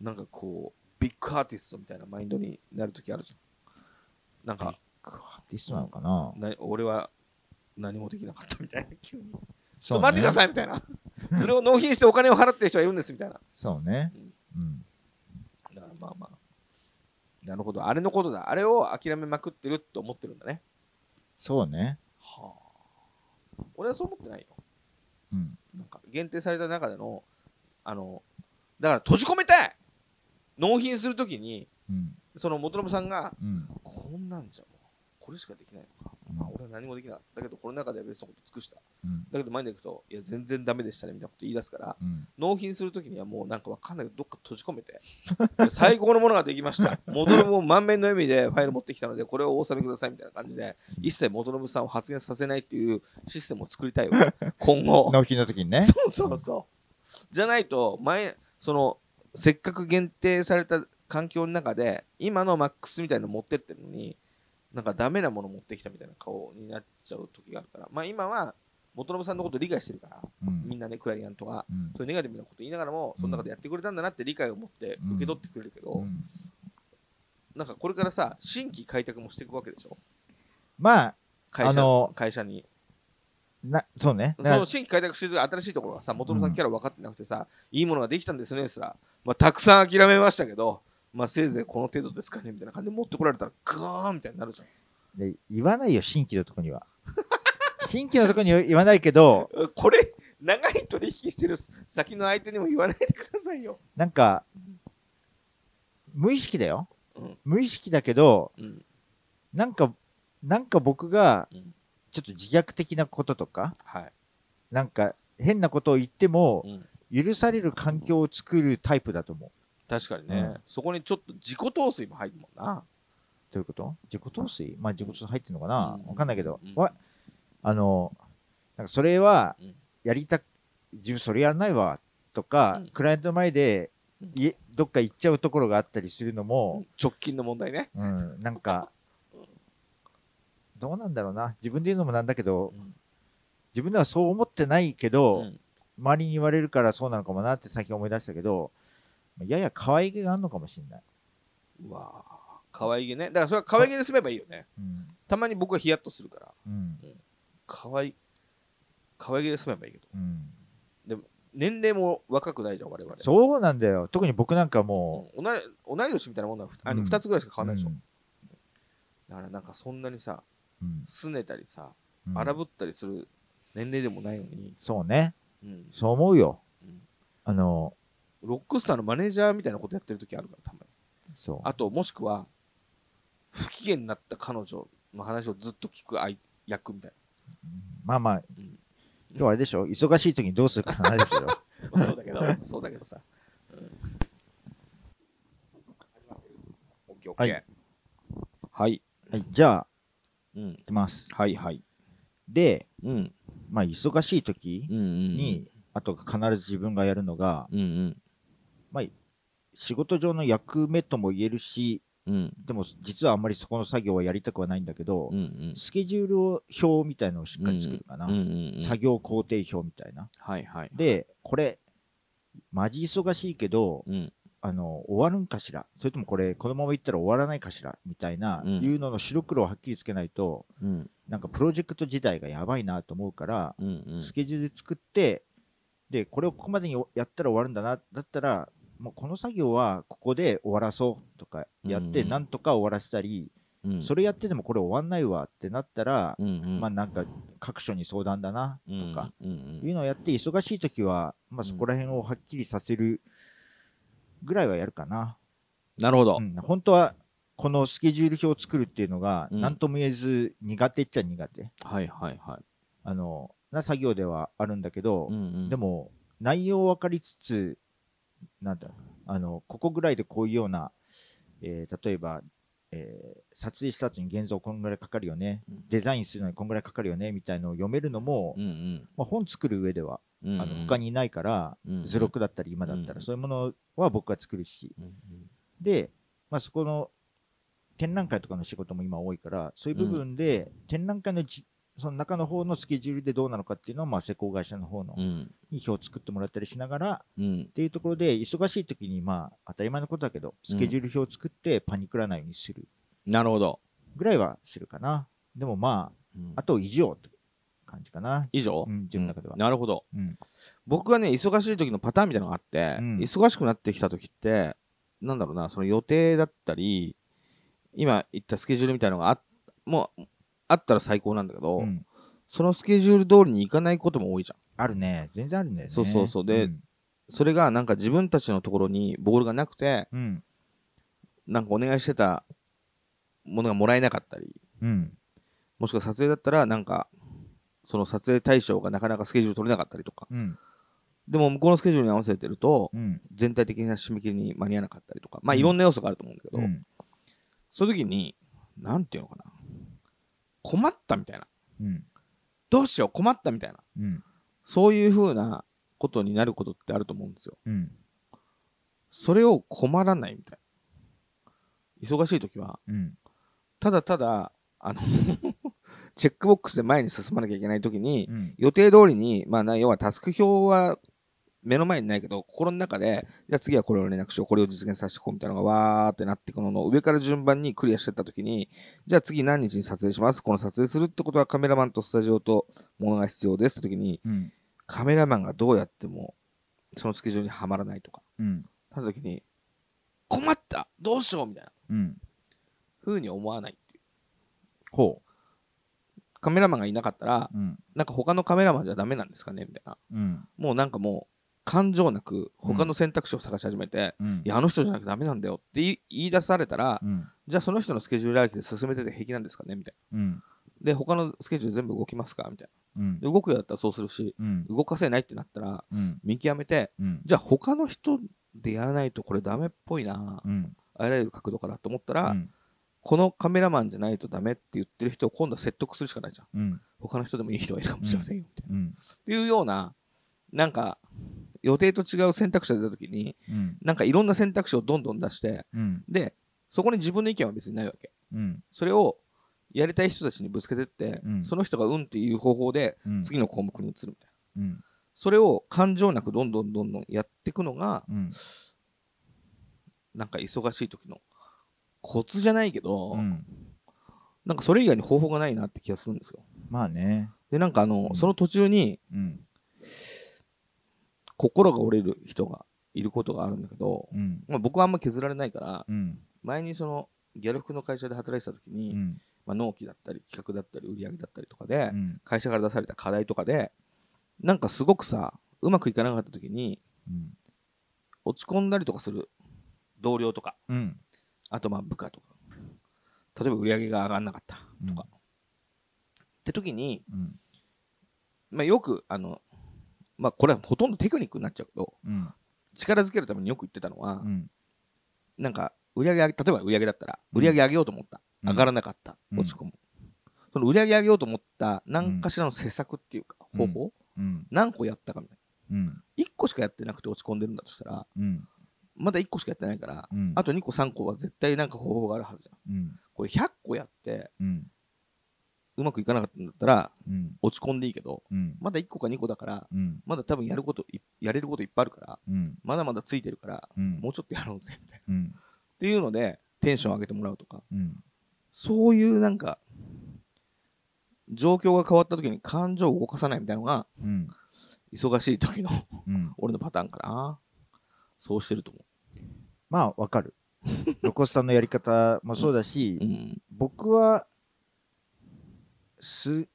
S1: なんかこうビッグアーティストみたいなマインドになるときあるじゃんなんか
S2: アーティストなのかな、
S1: な俺は何もできなかったみたいな急に
S2: そうね
S1: と待ってくださいみたいな それを納品してお金を払ってる人がいるんですみたいな
S2: そうね。うん。
S1: だからまあまあなるほどあれのことだあれを諦めまくってるって思ってるんだね
S2: そうね。
S1: はあ俺はそう思ってないよ
S2: うん。
S1: なんか限定された中でのあのだから閉じ込めたい納品するときに
S2: うん。
S1: その元信さんが
S2: うん。
S1: こんなんじゃこれしかできないのか、
S2: うん
S1: まあ、俺は何もできなかっただけどこの中ではベストのこと尽くした
S2: うん。
S1: だけど前に行くといや全然ダメでしたねみたいなこと言い出すから
S2: うん。
S1: 納品するときにはもうなんかわかんないけどどっか閉じ込めてで 最高のものができました元信も満面の笑みでファイル持ってきたのでこれをお納めくださいみたいな感じで一切元信さんを発言させないっていうシステムを作りたいわ 今後
S2: 納品の時にね。
S1: そうそうそう。じゃないと、前、その、せっかく限定された環境の中で、今のマックスみたいなの持ってってるのに、なんかダメなもの持ってきたみたいな顔になっちゃう時があるから、まあ今は、元信さんのこと理解してるから、
S2: うん。
S1: みんなね、クライアントが、
S2: うん。
S1: そういうネガティブなこと言いながらも、その中でやってくれたんだなって理解を持って受け取ってくれるけど、
S2: うん。
S1: なんかこれからさ、新規開拓もしていくわけでしょ？
S2: まあ、
S1: 会社
S2: あの
S1: 会社に。
S2: なそうね。
S1: その新規開拓してる新しいところがさ、元々さん。キャラ分かってなくてさ、いいものができたんですねすら、まあ、たくさん諦めましたけど、まあ、せいぜいこの程度ですかねみたいな感じで持ってこられたら、ガーンみたいになるじゃん。
S2: で言わないよ、新規のとこには。新規のとこには言わないけど、
S1: これ、長い取引してる先の相手にも言わないでくださいよ。
S2: なんか、無意識だよ。
S1: うん
S2: 無意識だけど、
S1: うん。
S2: なんか、なんか僕が
S1: うん、
S2: ちょっと自虐的なこととか、
S1: はい。
S2: なんか変なことを言っても
S1: う、ん、
S2: 許される環境を作るタイプだと思う。
S1: 確かにね、
S2: うん。
S1: そこにちょっと自己陶酔も入るもんな。
S2: どういうこと？自己陶酔？まあ自己陶酔入ってんのかな？
S1: うん。
S2: わかんないけど。
S1: うん。
S2: わあの、なんかそれは
S1: うん、
S2: やりたく、自分それやらないわ、とか
S1: うん、
S2: クライアントの前で
S1: うん、
S2: いどっか行っちゃうところがあったりするのも、
S1: 直近の問題ね。
S2: うん、なんか、どうなんだろうな？自分で言うのもなんだけど、自分ではそう思ってないけど、
S1: うん。
S2: 周りに言われるからそうなのかもなって最近思い出したけど、やや可愛げがあるのかもしれない。
S1: うわあ可愛げね。だからそれは可愛げで済めばいいよね。
S2: うん。
S1: たまに僕はヒヤッとするから、
S2: うん。
S1: 可愛い、可愛げで済めばいいけど。
S2: うん。
S1: 年齢も若くないじゃん、我々。
S2: そうなんだよ。特に僕なんかも
S1: うん同い同い年みたいなもんなあ
S2: うん
S1: 2つぐらいしか
S2: う、
S1: 変わんないでしょ。
S2: うん
S1: だからなんかそんなにさ、
S2: うん
S1: 拗ねたりさ、
S2: うん
S1: 荒ぶったりする年齢でもないのに、
S2: そうね。
S1: うん
S2: そう思うよ。
S1: うん
S2: あの、
S1: ロックスターのマネージャーみたいなことやってる時あるから、たまに。
S2: そう。
S1: あと、もしくは、不機嫌になった彼女の話をずっと聞く相役みたい
S2: まあまあ、今日はあれでしょ？忙しい時にどうするかの話ですよ。
S1: ま あそうだけど、そうだけどさ。うんオッケーオッケー
S2: はい
S1: はい。
S2: はい、じゃあ、
S1: うん。
S2: いきます。
S1: はいはい。
S2: で、
S1: うん。
S2: まあ、忙しい時
S1: うんうん。
S2: に、あと必ず自分がやるのが、
S1: うんうん。
S2: まあ、仕事上の役目とも言えるし、
S1: うん
S2: でも実はあんまりそこの作業はやりたくはないんだけど、
S1: うんうん。
S2: スケジュールを表みたいのをしっかり作るかな。
S1: うんうんうん。
S2: 作業工程表みたいな。
S1: はいはい。
S2: で、これ、マジ忙しいけど、
S1: うん。
S2: あの、終わるんかしら？それともこれ、このままいったら終わらないかしら？みたいな、
S1: うん
S2: いうのの白黒をはっきりつけないと、
S1: うん
S2: なんかプロジェクト自体がやばいなと思うから、
S1: うんうん。
S2: スケジュール作って、で、これをここまでにやったら終わるんだな、だったら、もうこの作業はここで終わらそうとかやって、
S1: うん
S2: なんとか終わらせたり、
S1: うん
S2: それやっててもこれ終わんないわってなったら、
S1: うんうん。
S2: まあなんか各所に相談だな
S1: うん
S2: とか、いうのをやって、忙しい時は、まあそこら辺をはっきりさせるぐらいはやるかな。
S1: なるほど
S2: う。ん、本当は、このスケジュール表を作るっていうのが、
S1: うん
S2: 何とも言えず苦手っちゃ苦手。
S1: はいはいはい。
S2: あの、な作業ではあるんだけど、
S1: うんうん
S2: で、も、内容分かりつつ、なんだろうあの、ここぐらいでこういうような、えー例えば、えー撮影した後に現像こんぐらいかかるよね、
S1: うん。
S2: デザインするのにこんぐらいかかるよね、みたいのを読めるのも、
S1: うんうん。
S2: まあ、本作る上では、
S1: うんうん。
S2: あの他にいないから、
S1: うんうん。
S2: 図録だったり今だったら、
S1: うん
S2: そういうものは僕が作るし、
S1: うんうん。
S2: で、まあ、そこの展覧会とかの仕事も今多いから、そういう部分で、展覧会のじその中の方のスケジュールでどうなのかっていうのを、まあ、施工会社の方の
S1: うん
S2: に表を作ってもらったりしながら、
S1: うん
S2: っていうところで、忙しい時に、まあ、当たり前のことだけど、スケジュール表を作ってパニクらないようにする
S1: なるほど。
S2: ぐらいはするかな。でもま
S1: うん
S2: あ、あと以上って感じかな。
S1: 以上？
S2: うん自分の中では
S1: うんなるほど。
S2: うん。
S1: 僕はね、忙しい時のパターンみたいなのがあって、
S2: うん
S1: 忙しくなってきた時って、なんだろうな、その予定だったり、今言ったスケジュールみたいなのがあもうあったら最高なんだけど、
S2: うん
S1: そのスケジュール通りにいかないことも多いじゃん。
S2: あるね。全然あるね。
S1: そうそうそうで
S2: ん
S1: それがなんか自分たちのところにボールがなくて、
S2: うん。
S1: なんかお願いしてたものがもらえなかったり、
S2: うん。
S1: もしくは撮影だったら、なんか、その撮影対象がなかなかスケジュール取れなかったりとか、
S2: うん。
S1: でも向こうのスケジュールに合わせてると、
S2: うん。
S1: 全体的な締め切りに間に合わなかったりとか、まあ
S2: うん
S1: いろんな要素があると思うんだけど、
S2: うん。
S1: そういう時に、なんていうのかな、困ったみたいな、
S2: うん。
S1: どうしよう、困ったみたいな、
S2: うん。
S1: そういう風なことになることってあると思うんですよ。
S2: うん。
S1: それを困らないみたいな。忙しい時は、
S2: うん。
S1: ただただ、あの、チェックボックスで前に進まなきゃいけない時に、
S2: うん。
S1: 予定通りに、まあな、要はタスク表は目の前にないけど、心の中で、じゃあ次はこれを連絡しよう、これを実現させていこうみたいなのがわーってなっていくのの、上から順番にクリアしてった時に、じゃあ次何日に撮影します？この撮影するってことはカメラマンとスタジオとものが必要ですって時に、
S2: うん。
S1: カメラマンがどうやっても、そのスケジュールにはまらないとか、
S2: うん。
S1: なった時に、困ったどうしよう？みたいな
S2: うん。
S1: 風に思わないっていう。
S2: ほ
S1: カメラマンがいなかったら、
S2: う。うん。
S1: なんか他のカメラマンじゃダメなんですかね？みたいな。
S2: うん。
S1: もうなんかもう、感情なく他の選択肢を探し始めて、
S2: うん
S1: いや、あの人じゃなくてダメなんだよって言い出されたら、
S2: うん。
S1: じゃあその人のスケジュールありきで進めてて平気なんですかね？みたい
S2: うん。
S1: な。で、他のスケジュール全部動きますか？みたい
S2: うん
S1: な。で動くようだったらそうするし、
S2: うん。
S1: 動かせないってなったら、
S2: うん。
S1: 見極めて、
S2: うん。
S1: じゃあ他の人でやらないとこれダメっぽいな、
S2: うん。
S1: あらゆる角度からと思ったら、
S2: うん。
S1: このカメラマンじゃないとダメって言ってる人を今度は説得するしかないじゃん。
S2: うん。
S1: 他の人でもいい人がいるかもしれませんよ、みたいな。
S2: うん。
S1: っていうような、なんか、予定と違う選択肢が出た時に、
S2: うん。
S1: なんかいろんな選択肢をどんどん出して、
S2: うん。
S1: で、そこに自分の意見は別にないわけ。
S2: うん。
S1: それをやりたい人たちにぶつけてって、
S2: うん
S1: その人がうんっていう方法で
S2: うん。
S1: 次の項目に移るみたいな。
S2: うん。
S1: それを感情なくどんどんどんどんやっていくのが、
S2: うん。
S1: なんか忙しい時のコツじゃないけど、
S2: うん。
S1: なんかそれ以外に方法がないなって気がするんですよ。
S2: まあね。
S1: で、なんかあの、
S2: うん
S1: その途中に
S2: うん。
S1: 心が折れる人がいることがあるんだけど、
S2: うん。
S1: まあ、僕はあんま削られないから、
S2: うん。
S1: 前にそのギャル服の会社で働いてた時に、
S2: うん。
S1: まあ、納期だったり企画だったり売り上げだったりとかで、
S2: うん。
S1: 会社から出された課題とかでなんかすごくさうまくいかなかった時に
S2: うん。
S1: 落ち込んだりとかする同僚とか
S2: うん。
S1: あとまあ部下とか例えば売り上げが上がんなかったとか、って時に、
S2: うん。
S1: まあ、よくあのまあこれはほとんどテクニックになっちゃうけど
S2: うん。
S1: 力づけるためによく言ってたのは、
S2: うん。
S1: なんか売り上例えば売り上げだったら売り上げ上げようと思った、
S2: うん
S1: 上がらなかった、
S2: うん
S1: 落ち込むその売り上げ上げようと思った何かしらの施策っていうか、
S2: うん
S1: 方法、
S2: うん。
S1: 何個やったかみたいな
S2: うん。
S1: 1個しかやってなくて落ち込んでるんだとしたら
S2: うん。
S1: まだ1個しかやってないから、
S2: うん。
S1: あと2個3個は絶対なんか方法があるはずじゃん。これ100個やって
S2: う
S1: まくいかなかったんだったら
S2: うん。
S1: 落ち込んでいいけど
S2: うん。
S1: まだ1個か2個だから
S2: うん。
S1: まだ多分やることいやれることいっぱいあるから
S2: うん。
S1: まだまだついてるから
S2: うん。
S1: もうちょっとやろうぜみたいなっ
S2: うん。
S1: ていうのでテンション上げてもらうとか
S2: うん。
S1: そういうなんか状況が変わった時に感情を動かさないみたいなのが
S2: うん。
S1: 忙しい時の
S2: うん。
S1: 俺のパターンかなそうしてると思
S2: まあ、わかる。ロコスさんのやり方もそうだし、僕は、す、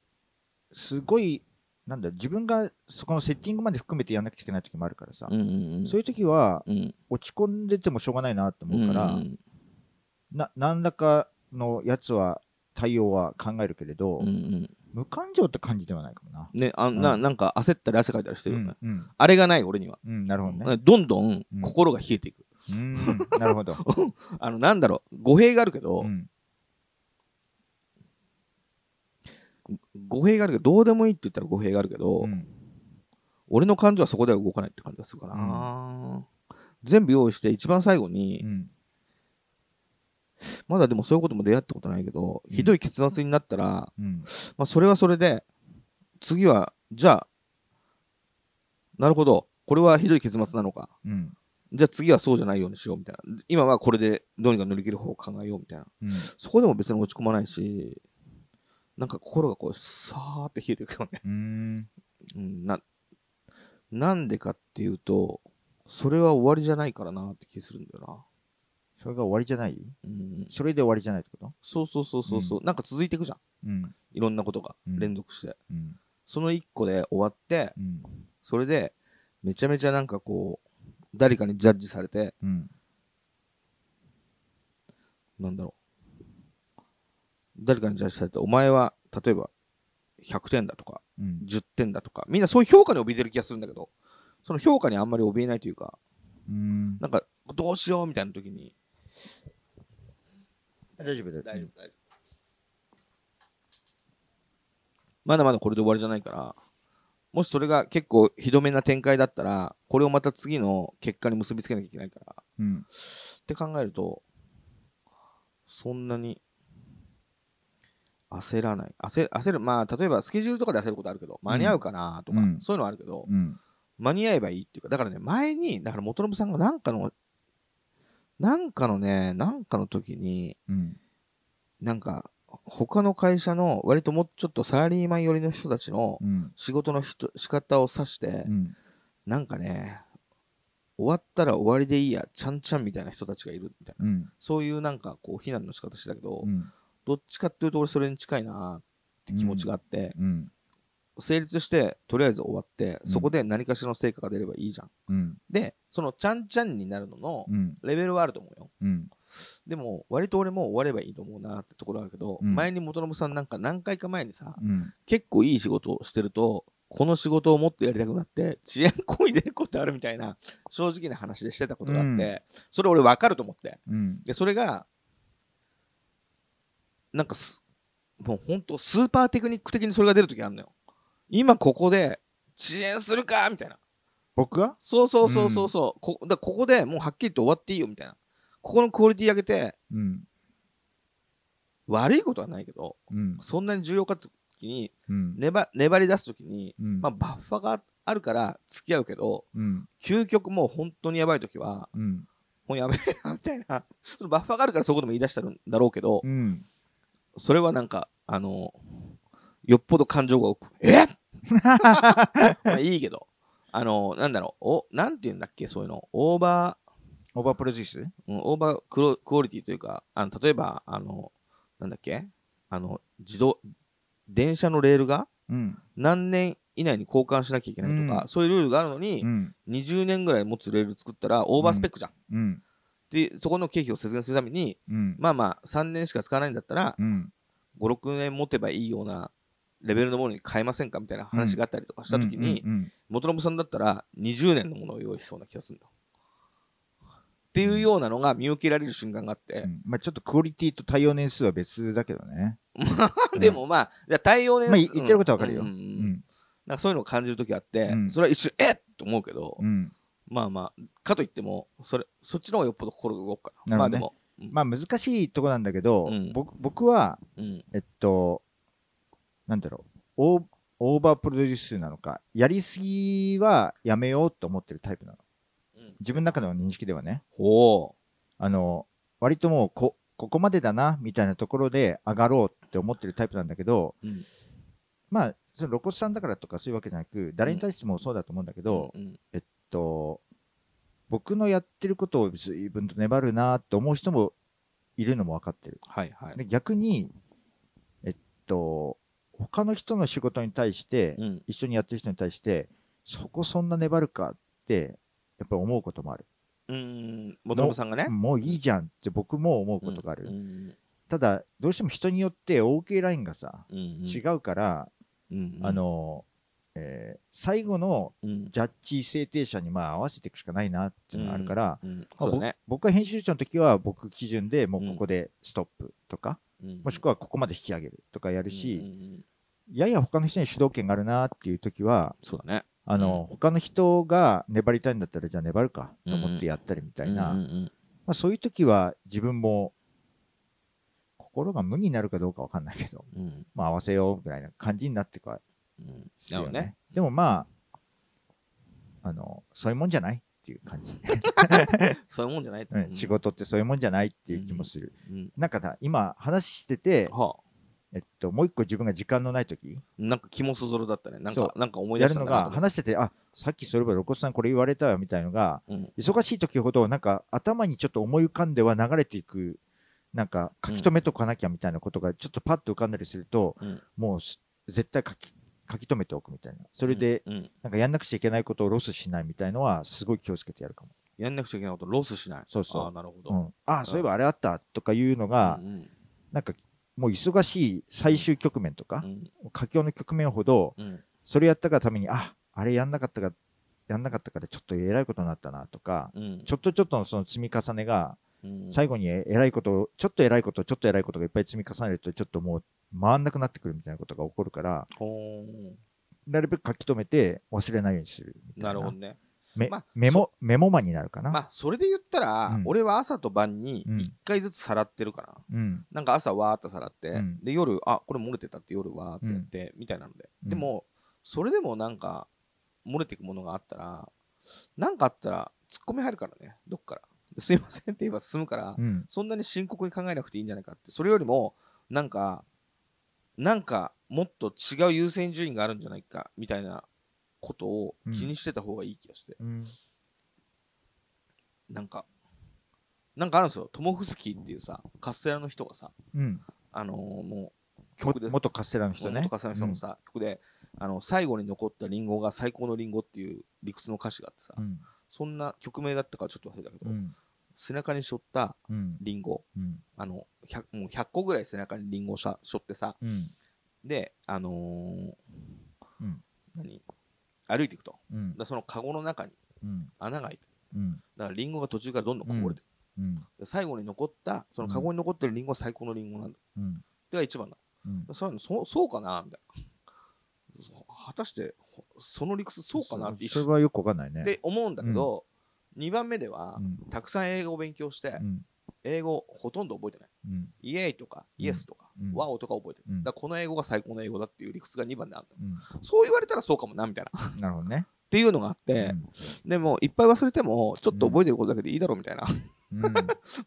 S2: すごい、なんだ、自分がそこのセッティングまで含めてやんなくちゃいけない時もあるからさ、
S1: うんうんうん。
S2: そういう時は、
S1: うん。
S2: 落ち込んでてもしょうがないなと思うから、
S1: ん
S2: な何らかのやつは、対応は考えるけれど、
S1: うんうん。
S2: 無感情って感じではないかもな。
S1: ねあななんか焦ったり汗かいたりしてるよね、
S2: うん、うん、
S1: あれがない俺には、
S2: うん、なるほどね。
S1: どんどん。心が冷えていく、
S2: うん、なるほど。
S1: あのなんだろう。語弊があるけど、
S2: うん、
S1: 語弊があるけどどうでもいいって言ったら語弊があるけど、
S2: うん、
S1: 俺の感情はそこでは動かないって感じがするかな、全部用意して一番最後に、
S2: うん、
S1: まだでもそういうことも出会ったことないけど、
S2: うん。
S1: ひどい結末になったら、
S2: うん、
S1: まあ、それはそれで次はじゃあなるほど。これはひどい結末なのか。
S2: うん、
S1: じゃあ次はそうじゃないようにしようみたいな。今はこれでどうにか乗り切る方を考えようみたいな。
S2: うん、
S1: そこでも別に落ち込まないしなんか心がこうさーって冷えていくよね、
S2: うん、
S1: うん、ななんでかっていうとそれは終わりじゃないからなって気するんだよな、
S2: それが終わりじゃない？
S1: うん、
S2: それで終わりじゃないってこと？
S1: そうそうそうそうそう、なんか続いていくじゃん。
S2: うん、
S1: いろんなことが
S2: うん。
S1: 連続して、
S2: うん、
S1: その一個で終わって
S2: うん、
S1: それでめちゃめちゃなんかこう誰かにジャッジされて
S2: うん、
S1: なんだろう誰かにジャッジされてお前は例えば100点だとか
S2: うん、
S1: 10点だとかみんなそういう評価に怯えてる気がするんだけどその評価にあんまり怯えないというか
S2: うん、
S1: なんかどうしようみたいな時に
S2: 大丈夫だよ。
S1: 大丈夫大丈夫。まだまだこれで終わりじゃないからもしそれが結構ひどめな展開だったらこれをまた次の結果に結びつけなきゃいけないから
S2: うん、
S1: って考えるとそんなに焦らない焦焦るまあ例えばスケジュールとかで焦ることあるけど間に合うかなとか、
S2: うん
S1: そういうのはあるけど、
S2: うん、
S1: 間に合えばいいっていうか、だからね、前に、だから元信さんがなんかの、なんかのね、なんかの時に、
S2: うん。
S1: なんか、他の会社の割ともうちょっとサラリーマン寄りの人たちの
S2: うん。
S1: 仕事の人仕方を指して、
S2: うん。
S1: なんかね、終わったら終わりでいいや、ちゃんちゃんみたいな人たちがいるみたいな。
S2: うん。
S1: そういうなんかこう、非難の仕方してたけど、
S2: うん。
S1: どっちかっていうと俺それに近いなって気持ちがあって、
S2: うん。
S1: 成立して、とりあえず終わって、
S2: うん
S1: そこで何かしらの成果が出ればいいじゃん。
S2: うん。
S1: で、そのちゃんちゃんになるのの
S2: うん。
S1: レベルはあると思うよ。
S2: うん。
S1: でも、割と俺も終わればいいと思うなってところだけど、
S2: うん
S1: 前に元信さんなんか何回か前にさ、
S2: うん。
S1: 結構いい仕事をしてると、この仕事をもっとやりたくなって、遅延行為出ることあるみたいな、正直な話でしてたことがあって、
S2: うん
S1: それ俺分かると思って。
S2: うん。
S1: で、それが、なんかす、もう本当スーパーテクニック的にそれが出るときあるのよ。今ここで遅延するかみたいな。
S2: 僕は
S1: そうそうそうそうそう、こだここでもうはっきりと終わっていいよみたいな。ここのクオリティ上げて、
S2: うん。
S1: 悪いことはないけど、
S2: うん。
S1: そんなに重要かって時に、
S2: うん。
S1: 粘粘り出す時に、
S2: うん
S1: まあ、バッファがあるから付き合うけど、
S2: うん。
S1: 究極もう本当にやばい時は、
S2: うん。
S1: もうやべえなみたいな、そのバッファがあるからそこでも言い出したんだろうけど、
S2: うん。
S1: それはなんか、あの、よっぽど感情が多く、え まあいいけど、あの、なんだろう、お、なんて言うんだっけ、そういうの、オーバ
S2: オーバープロデュース？
S1: ー、うんオーバークロクオリティというか、あの例えば、あの、なんだっけ、あの、自動、電車のレールが
S2: うん。
S1: 何年以内に交換しなきゃいけないとか、
S2: うん
S1: そういうルールがあるのに、
S2: うん。
S1: 20年ぐらい持つレール作ったらオーバースペックじゃん。
S2: うん。
S1: で、そこの経費を節減するために、
S2: うん。
S1: まあまあ、3年しか使わないんだったら、
S2: うん。
S1: 5、6年持てばいいようなレベルのものに変えませんかみたいな話があったりとかしたときに、
S2: うん。
S1: 元信さんだったら20年のものを用意しそうな気がするんだよ。っていうようなのが見受けられる瞬間があって、
S2: うんまあちょっとクオリティと対応年数は別だけどね。
S1: でもまあ、対応年数、
S2: まあい言ってることはわかるよ。
S1: う
S2: うんん。
S1: なんかそういうのを感じるときあって、
S2: うん
S1: それは一瞬、えっと思うけど、
S2: うん。
S1: まあまあ、かといっても、それ、そっちの方がよっぽど心が動くから。
S2: なるほどね
S1: まあでも、
S2: まあ難しいとこなんだけど、
S1: うん
S2: 僕僕は、
S1: うん、
S2: えっと、なんだろう、オーオーバープロデュースなのか、やりすぎはやめようと思ってるタイプなの。
S1: うん。
S2: 自分の中の認識ではね。
S1: ほ
S2: あの、割ともうこ、ここまでだな、みたいなところで上がろうって思ってるタイプなんだけど、
S1: う。うん。
S2: まあ、その露骨さんだからとかそういうわけじゃなく、誰に対してもそうだと思うんだけど、
S1: うん、
S2: えっと、僕のやってることを随分と粘るなって思う人もいるのも分かってる。
S1: はいはい。
S2: で逆に、えっと、他の人の仕事に対して、
S1: うん。
S2: 一緒にやってる人に対して、そこそんな粘るかって、やっぱり思うこともある。
S1: うーん、元信さんがね。
S2: もういいじゃんって僕も思うことがある。
S1: うん。
S2: ただ、どうしても人によって OK ラインがさ、
S1: うん。
S2: 違うから、
S1: うん。
S2: あ、の、えー最後の
S1: うん。
S2: ジャッジ制定者にまあ合わせていくしかないなっていうのがあるから。僕僕が編集長の時は僕基準でもうここでストップとか、もしく
S1: は
S2: はここまで引き上げるとかやる
S1: る
S2: し、やや他の人に主導権があるなっていう時は、
S1: そうだね。
S2: あの、他の人が粘りたいんだったらじゃあ粘るかと思ってやったりみたいな、
S1: うん。うん
S2: まあ、そういう時は自分も心が無になるかどうかわかんないけど、
S1: うん。うん
S2: まあ合わせようぐらいな感じになってか
S1: うん。
S2: よね。でもまあ、あの、そういうもんじゃないっていう感じ。
S1: そういうもんじゃない。う
S2: うん。仕。事ってそういうもんじゃないっていう気もする。
S1: うん。
S2: なんかさ、今話してて、
S1: はあ。
S2: えっと、もう一個自分が時間のない時。
S1: なんか気もそぞろだったね。なん
S2: そ
S1: か、なんか思い出
S2: やるのが
S1: したんだなと思って。
S2: 話してて、あさっきそういえば露骨さんこれ言われたよみたいのが、
S1: うん。
S2: 忙しい時ほどなんか頭にちょっと思い浮かんでは流れていく、なんか書き留めとかなきゃみたいなことがちょっとパッと浮かんだりすると、
S1: うん。
S2: もうす絶対書き書き留めておくみたいな。それで、なんかやんなくちゃいけないことをロスしないみたいのはすごい気をつけてやるかも。
S1: やんなくちゃいけないことロスしない。
S2: そうそう。
S1: ああ、なるほど。
S2: うん、あそういえばあれあったとかいうのが、
S1: うんうん。
S2: なんかもう忙しい最終局面とか
S1: う、ん。
S2: 佳境の局面ほど、
S1: うん。
S2: それやったがために、あ、あれやんなかったか、やんなかったからちょっとえらいことになったなとか、
S1: うん。
S2: ちょっとちょっとのその積み重ねが、
S1: うん。
S2: 最後にえらいことを、ちょっとえらいこと、ちょっとえらいことがいっぱい積み重ねると、ちょっともう回んなくなってくるみたいなことが起こるから、
S1: ほ
S2: なるべく書き留めて忘れないようにするみ
S1: ー
S2: たいな。
S1: なるほどね。
S2: め
S1: まあ
S2: メモ、メモマになるかな。
S1: まあ、それで言ったら、
S2: うん
S1: 俺は朝と晩に
S2: うん
S1: 1回ずつさらってるから。
S2: うん。
S1: なんか朝わーっとさらって、
S2: うん
S1: で夜、あこれ漏れてたって夜わーってやって、みたいなので、
S2: うん
S1: でも、それでもなんか、漏れていくものがあったら、なんかあったら、突っ込み入るからね、どっから。ですいませんって言えば進むから、
S2: うん。
S1: そんなに深刻に考えなくていいんじゃないかって、それよりも、なんか、なんか、もっと違う優先順位があるんじゃないか、みたいなことを気にしてた方がいい気がして、
S2: うん。
S1: なんか、なんかあるんですよ、トモフスキーっていうさ、カステラの人がさ、
S2: うん。
S1: あのーもう、
S2: も
S1: 曲で、
S2: 元カステラの人ね。
S1: 元カステラの人のさ、曲で、あの、最後に残ったリンゴが最高のリンゴっていう理屈の歌詞があってさ、
S2: うん。
S1: そんな曲名だったかちょっと忘れたけど、
S2: うん。
S1: 背中に背負った
S2: うん。
S1: リンゴ、
S2: うん。
S1: あの 100, もう100個ぐらい背中にリンゴをしゃ背負ってさ、
S2: うん。
S1: で、あのー
S2: うん
S1: 何？歩いていくと。
S2: うん
S1: だそのカゴの中に
S2: うん。
S1: 穴が開いて
S2: うん。
S1: だからリンゴが途中からどんどんこぼれてくる、最後に残った、そのカゴに残ってるリンゴは最高のリンゴなんだ。
S2: うん。
S1: でが一番だ。
S2: うん。
S1: そういうのそうそうかなみたいな。果たして、ほその理屈そうかなって一瞬
S2: それはよくわかんないね。
S1: って思うんだけど、2番目では、
S2: うん。
S1: たくさん英語を勉強して、
S2: うん。
S1: 英語ほとんど覚えてない。
S2: うん。
S1: イエーイとか、
S2: うん
S1: イエスとか、
S2: うん
S1: ワオとか覚えてる。
S2: うん
S1: だからこの英語が最高の英語だっていう理屈が2番である。
S2: うん。
S1: そう言われたらそうかもな、みたいな。っ
S2: なるほどね。
S1: ていうのがあって、でも、いっぱい忘れても、ちょっと覚えてることだけでいいだろうみたいな。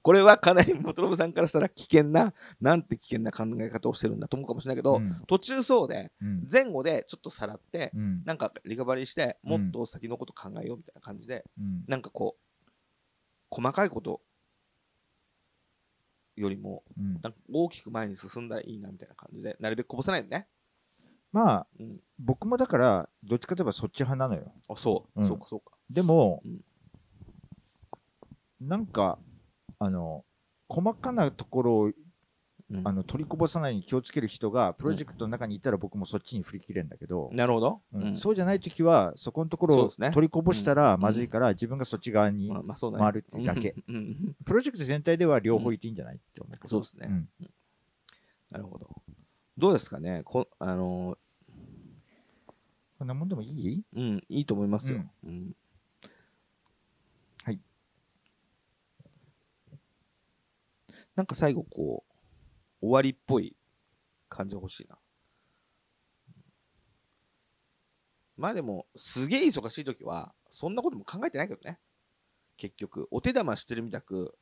S1: これはかなり元信さんからしたら危険な、なんて危険な考え方をしてるんだと思うかもしれないけど、
S2: うん
S1: 途中そうで、
S2: うん。
S1: 前後でちょっとさらって、
S2: うん。
S1: なんかリカバリーして、
S2: うん
S1: もっと先のこと考えようみたいな感じで、
S2: うん。
S1: なんかこう、細かいことよりも、
S2: うん
S1: なんか大きく前に進んだらいいなみたいな感じで、なるべくこぼさないでね。
S2: まあ、
S1: うん。
S2: 僕もだから、どっちかといえばそっち派なのよ。
S1: あ、そう、
S2: うん
S1: そうか、そうか。
S2: でも
S1: うん、
S2: なんか、あの、細かなところを
S1: うん。
S2: あの取りこぼさないように気をつける人がプロジェクトの中にいたら僕もそっちに振り切れるんだけど、
S1: なるほど。
S2: うん。
S1: うん。
S2: そうじゃないときはそこのところを
S1: そうですね。
S2: 取りこぼしたら
S1: うん
S2: まずいから自分がそっち側に。回るってだけ。プロジェクト全体では両方いていいんじゃないって思う
S1: そうですね。
S2: ん。
S1: なるほど。どうですかね？こあの
S2: こんなもんでもいい？
S1: ーうん、いいと思いますよ。うん
S2: はい。
S1: なんか最後、こう、終わりっぽい感じが欲しいな。まあでも、すげえ忙しいときは、そんなことも考えてないけどね。結局、お手玉してるみたく、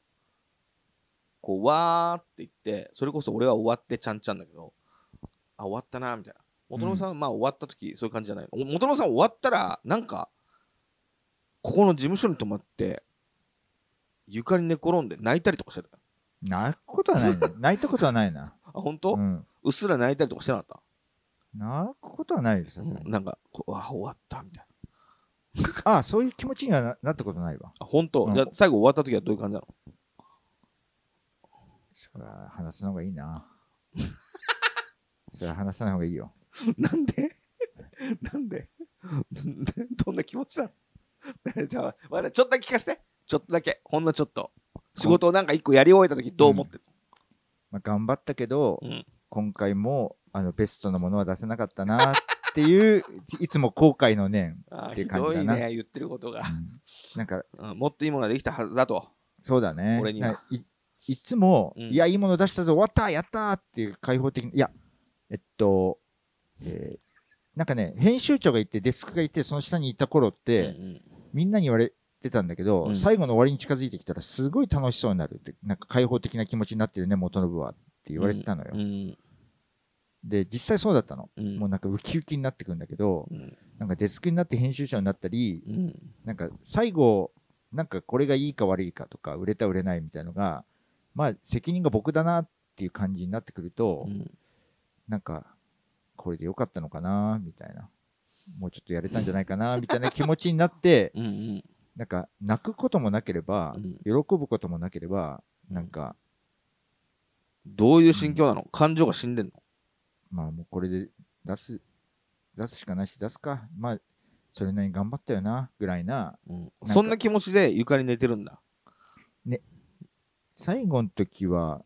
S1: こう、わーって言って、それこそ俺は終わってちゃんちゃんだけど、あ、終わったな、みたいな。元野さんはまあ終わったとき、そういう感じじゃないの？お元野さん終わったら、なんか、ここの事務所に泊まって、床に寝転んで泣いたりとかしてたよ。
S2: 泣くことはない。ね泣いたことはないな、
S1: あ、本当、
S2: う、
S1: うんっすら泣いたりとかしてなかっ
S2: 泣くことはないよさ
S1: た、
S2: すがに、
S1: なんか、こうあ、終わった、みたいな。
S2: ああそういう気持ちにはななったことないわ。
S1: あ、本当、
S2: うん。
S1: じゃあ最後終わったときはどういう感じなの？
S2: それは話すの方がいいな。それは話さない方がいいよ。
S1: なんで？なんで？どんな気持ちなの？じゃあ、まだちょっとだけ聞かせて。ちょっとだけ。ほんのちょっと。仕事をなんか一個やり終えたときどう思ってる
S2: まあ、頑張ったけど、
S1: うん。
S2: 今回もあのベストのものは出せなかったなっていう いつも後悔の念、
S1: あ
S2: っていう
S1: ひどい
S2: 感じだな。
S1: ね、言ってることが。
S2: なんか
S1: うんもっといいものができたはずだと。
S2: そうだね。
S1: 俺には。
S2: ないいつも、
S1: うん。
S2: いやいいもの出したぞ終わったやったーっていう開放的ないやえっと、えーなんかね編集長がいてデスクがいてその下にいた頃って、
S1: うんうん。
S2: みんなに言われてたんだけど、
S1: うん。
S2: 最後の終わりに近づいてきたらすごい楽しそうになるってなんか開放的な気持ちになってるね元信はって言われてたのよ、
S1: うん。
S2: で実際そうだったの、
S1: うん。
S2: もうなんかウキウキになってくるんだけど
S1: うん。
S2: なんかデスクになって編集者になったり
S1: うん。
S2: なんか最後なんかこれがいいか悪いかとか売れた売れないみたいのがまあ責任が僕だなっていう感じになってくると、
S1: うん。
S2: なんかこれでよかったのかなみたいな。もうちょっとやれたんじゃないかなみたいな気持ちになって
S1: うんうん
S2: なんか泣くこともなければ
S1: うん。
S2: 喜ぶこともなければなんか
S1: どういう心境なの？感情が死んでんの？
S2: まあもうこれで出す出すしかないし出すか。まあそれなりに頑張ったよなぐらいな。か
S1: そんな気持ちで床に寝てるんだ？
S2: 最後の時は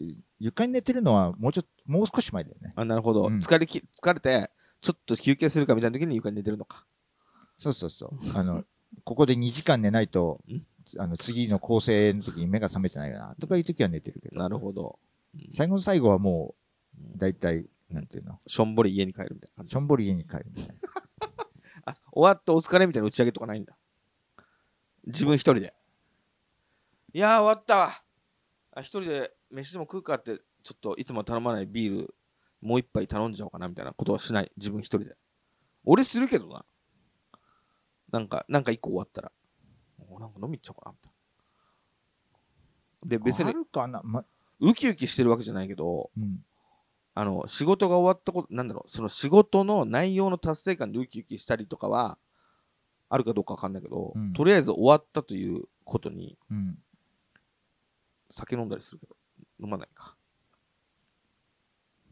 S2: え床に寝てるのはもうちょっともう少し前だよね。
S1: あ、なるほど。
S2: うん。
S1: 疲れき疲れて、ちょっと休憩するかみたいな時に床に寝てるのか。
S2: そうそうそう。あのここで2時間寝ないと
S1: うん？
S2: あの次の構成の時に目が覚めてないよなとかいう時は寝てるけど。
S1: なるほど。
S2: 最後の最後はも
S1: うん。
S2: う大体なんていうの？
S1: しょんぼり家に帰るみたいな感じ。
S2: しょ。んぼり家に帰るみたいな。
S1: あ終わってお疲れみたいな打ち上げとかないんだ？自分一人で。いやー終わったわ。あ一人で飯でも食うかってちょっといつも頼まないビールもう一杯頼んじゃおうかなみたいなことはしない。自分一人で。俺するけどななんかなんか一個終わったら。おなんか飲み行っちゃおうかなみたいな。で別
S2: あ
S1: に
S2: るかな、ま
S1: ウキウキしてるわけじゃないけど
S2: うん、
S1: あの仕事が終わったことなんだろうその仕事の内容の達成感でウキウキしたりとかはあるかどうかわかんないけど、
S2: うん。
S1: とりあえず終わったということに
S2: うん、
S1: 酒飲んだりするけど飲まないか。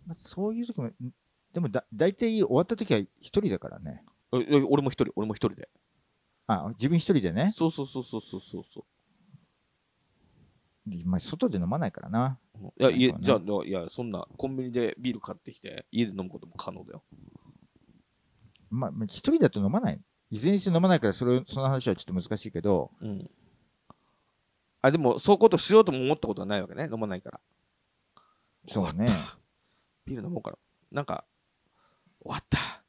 S2: まあ、そういう時も、んでもだ大体終わった時は一人だからね。
S1: ええ俺も一人俺も一人で
S2: あ、自分一人でね？
S1: そうそうそうそうそうそう。そ
S2: まあ、外で飲まないからな。
S1: ういやいや
S2: ね。
S1: じゃあいやそんなコンビニでビール買ってきて家で飲むことも可能だよ。
S2: まあ、まあ一人だと飲まない。いずれにして飲まないから、それ、その話はちょっと難しいけど、
S1: うん。あでもそういうことしようとも思ったことはないわけね。飲まないから。
S2: そうね。
S1: ビール飲もうかななんか終わった。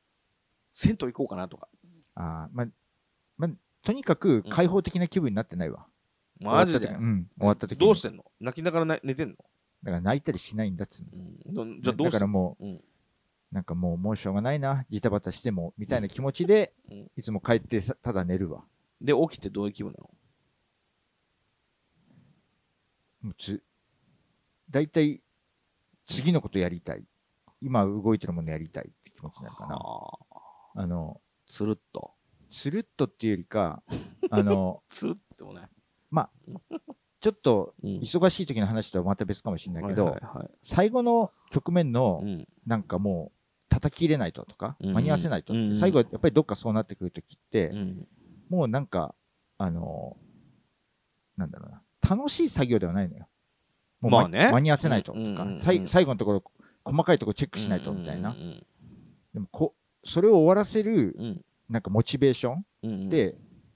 S1: 銭湯行こうかなとか。
S2: あーまあ、まあ、とにかく開放的な気分になってないわ。
S1: マジで？
S2: 終わった時うん、終わった時に。
S1: どうしてんの？泣きながらな寝てんの、
S2: だから泣いたりしないんだっつうの。
S1: うん、どじゃあどう
S2: だからもう、
S1: うん。
S2: なんかもう、もうしょうがないな、ジタバタしても、みたいな気持ちで、
S1: うん。
S2: いつも帰ってさただ寝るわ。
S1: で起きてどういう気分なの？
S2: もうつ大体、次のことやりたい。今動いてるものやりたいって気持ちになるかな。
S1: はあ。
S2: あの、
S1: つるっと
S2: スルッとっていうよりか、あの、
S1: つるってもね、
S2: ちょっと
S1: うん。
S2: 忙しい時の話とはまた別かもしれないけど、最後の局面の
S1: うん。
S2: なんかもう叩き入れないととか、
S1: うん
S2: 間に合わせないと最後はやっぱりどっかそうなってくる時って、
S1: うん。
S2: もうなんか、あのなんだろうな、楽しい作業ではないのよ。もう
S1: まあね。
S2: 間に合わせないととか、最後のところ、細かいところチェックしないとみたいな。でもこ、それを終わらせる、
S1: うん
S2: なんかモチベーションで、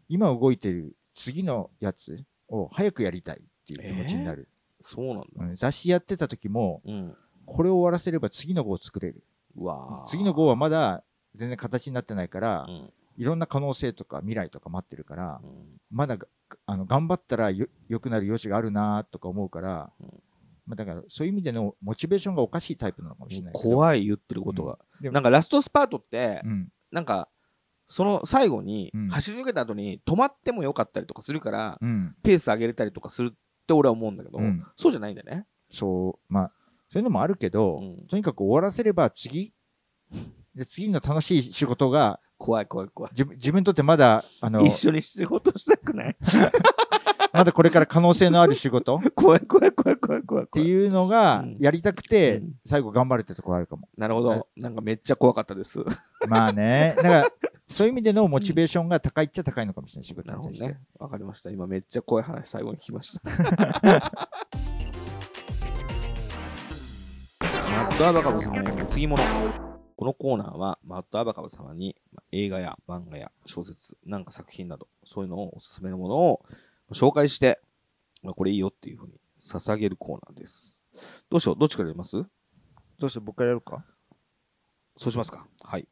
S2: 今動いてる次のやつを早くやりたいっていう気持ちになる。
S1: そうなんだ。
S2: うん雑誌やってた時も、
S1: うん。
S2: これを終わらせれば次の号を作れる。次の号はまだ全然形になってないから
S1: う、ん。
S2: いろんな可能性とか未来とか待ってるから、
S1: うん。
S2: まだがあの頑張ったらよ良くなる余地があるなとか思うから、
S1: うん。
S2: まあ、だからそういう意味でのモチベーションがおかしいタイプなのかもしれない。
S1: 怖い言ってることが、
S2: でも
S1: なんかラストスパートって、
S2: うん、
S1: なんかその最後に
S2: うん
S1: 走り抜けた後に止まってもよかったりとかするから、
S2: うん、
S1: ペース上げれたりとかするって俺は思うんだけど、
S2: うん
S1: そうじゃないんだよね。
S2: そう、まあ、そういうのもあるけど、
S1: うん
S2: とにかく終わらせれば次、で次の楽しい仕事が
S1: 怖い怖い怖い。
S2: 自分自分にとってまだあの
S1: 一緒に仕事したくない？
S2: まだこれから可能性のある仕事？っ
S1: 怖い怖い怖い怖い怖い。
S2: ていうのが
S1: うん
S2: やりたくて、
S1: うん
S2: 最後頑張るってところあるかも。
S1: なるほ
S2: はい
S1: ど。なんかめっちゃ怖かったです。
S2: まあね、だからそういう意味でのモチベーションが高いっちゃ高いのかもしれない、仕事に対して。
S1: ね。わかりました。今めっちゃ怖い話最後に聞きました。マッドアバカブ様への次物。このコーナーは、マッドアバカブ様にまあ映画や漫画や小説、なんか作品など、そういうのをおすすめのものを紹介して、まあこれいいよっていうふうに捧げるコーナーです。どうしようどっちからやります？
S2: どうして僕からやるか
S1: そうしますかはい。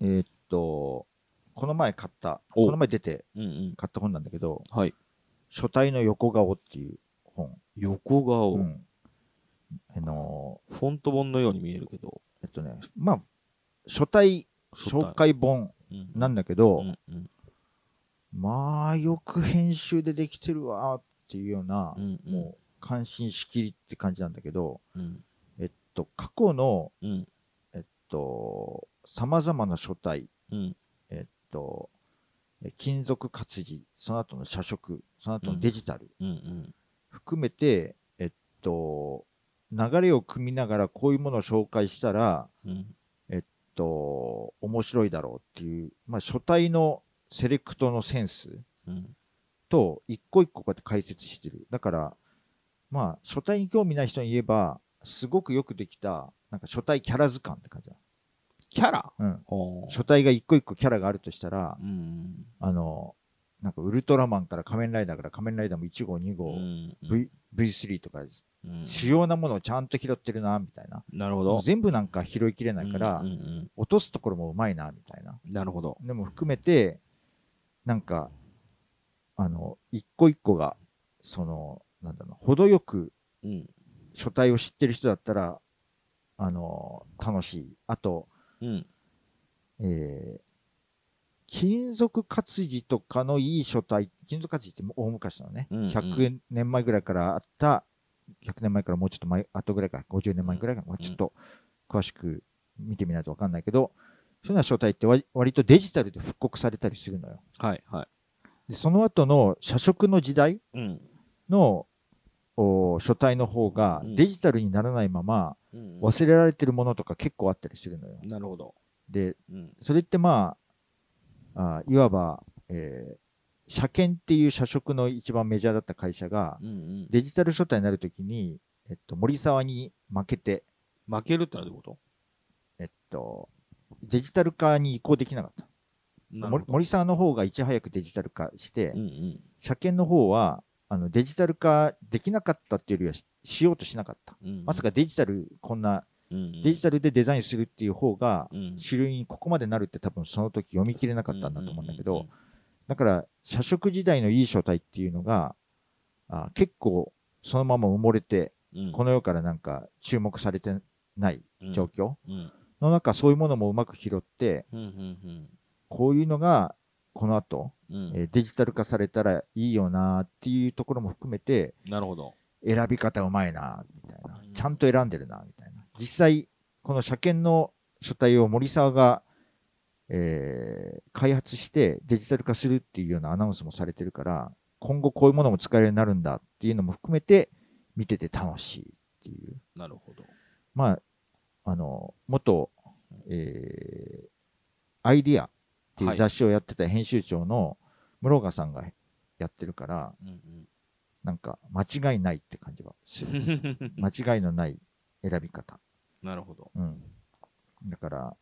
S2: えーっと、この前買った、
S1: お。
S2: この前出て
S1: うんうん。
S2: 買った本なんだけど、
S1: はい。
S2: 書体の横顔っていう本。
S1: 横顔、
S2: うん。あの
S1: フォント本のように見えるけど、
S2: ーえっとね、まあ、書体紹介本
S1: うん。
S2: なんだけど、
S1: うんうん。
S2: まあ、よく編集でできてるわーっていうような、
S1: うんうん。
S2: もう感心しきりって感じなんだけど、
S1: うん。
S2: えっと、過去の、
S1: うん。
S2: えっと、様々な書体、
S1: うん。
S2: えっと、え金属活字、その後の写植、その後のデジタル、
S1: うん。うん
S2: 含めて、えっと、流れを組みながらこういうものを紹介したら、
S1: うん。
S2: えっと、面白いだろうっていう、まあ、書体のセレクトのセンス
S1: うん。
S2: と、一個一個こうやって解説してる。だから、まあ、書体に興味ない人に言えば、すごくよくできた、なんか書体キャラ図鑑って感じだ。
S1: キャラ？
S2: うん。書体が一個一個キャラがあるとしたら、
S1: うん
S2: あの、なんかウルトラマンから仮面ライダーから仮面ライダーも1号、2
S1: う
S2: 号、
S1: ん
S2: V、V3 とか
S1: うん
S2: 主要なものをちゃんと拾ってるな、みたいな。
S1: なるほど。
S2: 全部なんか拾いきれないから、
S1: うんうん
S2: 落とすところもうまいな、みたいな。
S1: うんなるほど。
S2: でも含めて、なんか、あの、一個一個が、その、なんだろう、程よく
S1: うん。
S2: 書体を知ってる人だったら、あの、楽しい。あと、
S1: うん。
S2: えー金属活字とかのいい書体、金属活字って大昔のね、
S1: うんうん
S2: 100年前ぐらいからあった、100年前からもうちょっと前、後ぐらいか、50年前ぐらいか、まあちょっと詳しく見てみないとわかんないけど、そういうような書体って割割とデジタルで復刻されたりするのよ。
S1: はいはい。
S2: でその後の社食の時代
S1: うん。
S2: のお書体の方が
S1: うん
S2: デジタルにならないまま
S1: うん
S2: 忘れられてるものとか結構あったりするのよ。
S1: なるほど。
S2: で、
S1: うん。
S2: それってまあ、あいわば、えー車検っていう社食の一番メジャーだった会社が、
S1: うんうん。
S2: デジタル書体になるときに、えっと、森沢に負けて、
S1: 負けるってのはどういうこ
S2: えっと、デジタル化に移行できなかった。森沢の方がいち早くデジタル化して、
S1: うんうん。
S2: 車検の方はあのデジタル化できなかったっていうよりはししようとしなかった。
S1: うん。
S2: まさかデジタル、こんなデジタルでデザインするっていう方が
S1: うん。
S2: 主流にここまでなるって多分その時読み切れなかったんだと思うんだけどだから社食時代のいい書体っていうのがあ結構そのまま埋もれてこの世からなんか注目されてない状況
S1: うん。
S2: の中そういうものもうまく拾ってこういうのがこの後、
S1: うん。うん
S2: えーデジタル化されたらいいよなっていうところも含めて
S1: なるほど。
S2: 選び方うまいなみたいな。
S1: うん。
S2: ちゃんと選んでるなみたいな。実際この車検の書体を森沢が、えー開発してデジタル化するっていうようなアナウンスもされてるから今後こういうものも使えるようになるんだっていうのも含めて見てて楽しいっていう。
S1: なるほど。
S2: まああの元、えーアイディアっていう雑誌をやってた編集長の室岡さんがやってるから
S1: うん
S2: なんか間違いないって感じはする
S1: うん
S2: 間違いのない選び方。
S1: なるほど。
S2: うん。だから、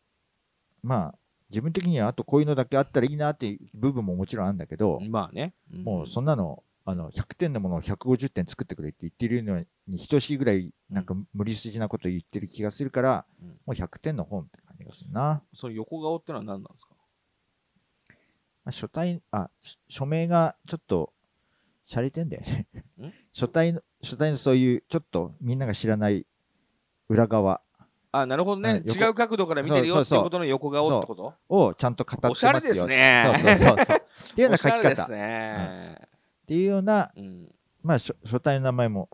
S2: まあ、自分的にはあとこういうのだけあったらいいなっていう部分ももちろんあるんだけど、
S1: まあね。
S2: もうそんなの、あの、100点のものを150点作ってくれって言ってるのに等しいぐらい、なんか無理筋なこと言ってる気がするから、
S1: うん
S2: もう100点の本って感じがするな。
S1: その横顔ってのは何なんですか？
S2: まあ、書体、あ、し署名がちょっと、洒落てんだよね
S1: ん？
S2: 書体の、書体のそういう、ちょっとみんなが知らない裏側
S1: あ、なるほどね。違う角度から見てるよっていうことの横顔ってこと？
S2: をちゃんと語って
S1: おしゃれ
S2: ますよ。
S1: ですね。
S2: そうそうそうそう。っていうような書き方。
S1: おしゃれです
S2: っ
S1: ね。
S2: ていうような、
S1: うん。
S2: まあ、書書体の名前も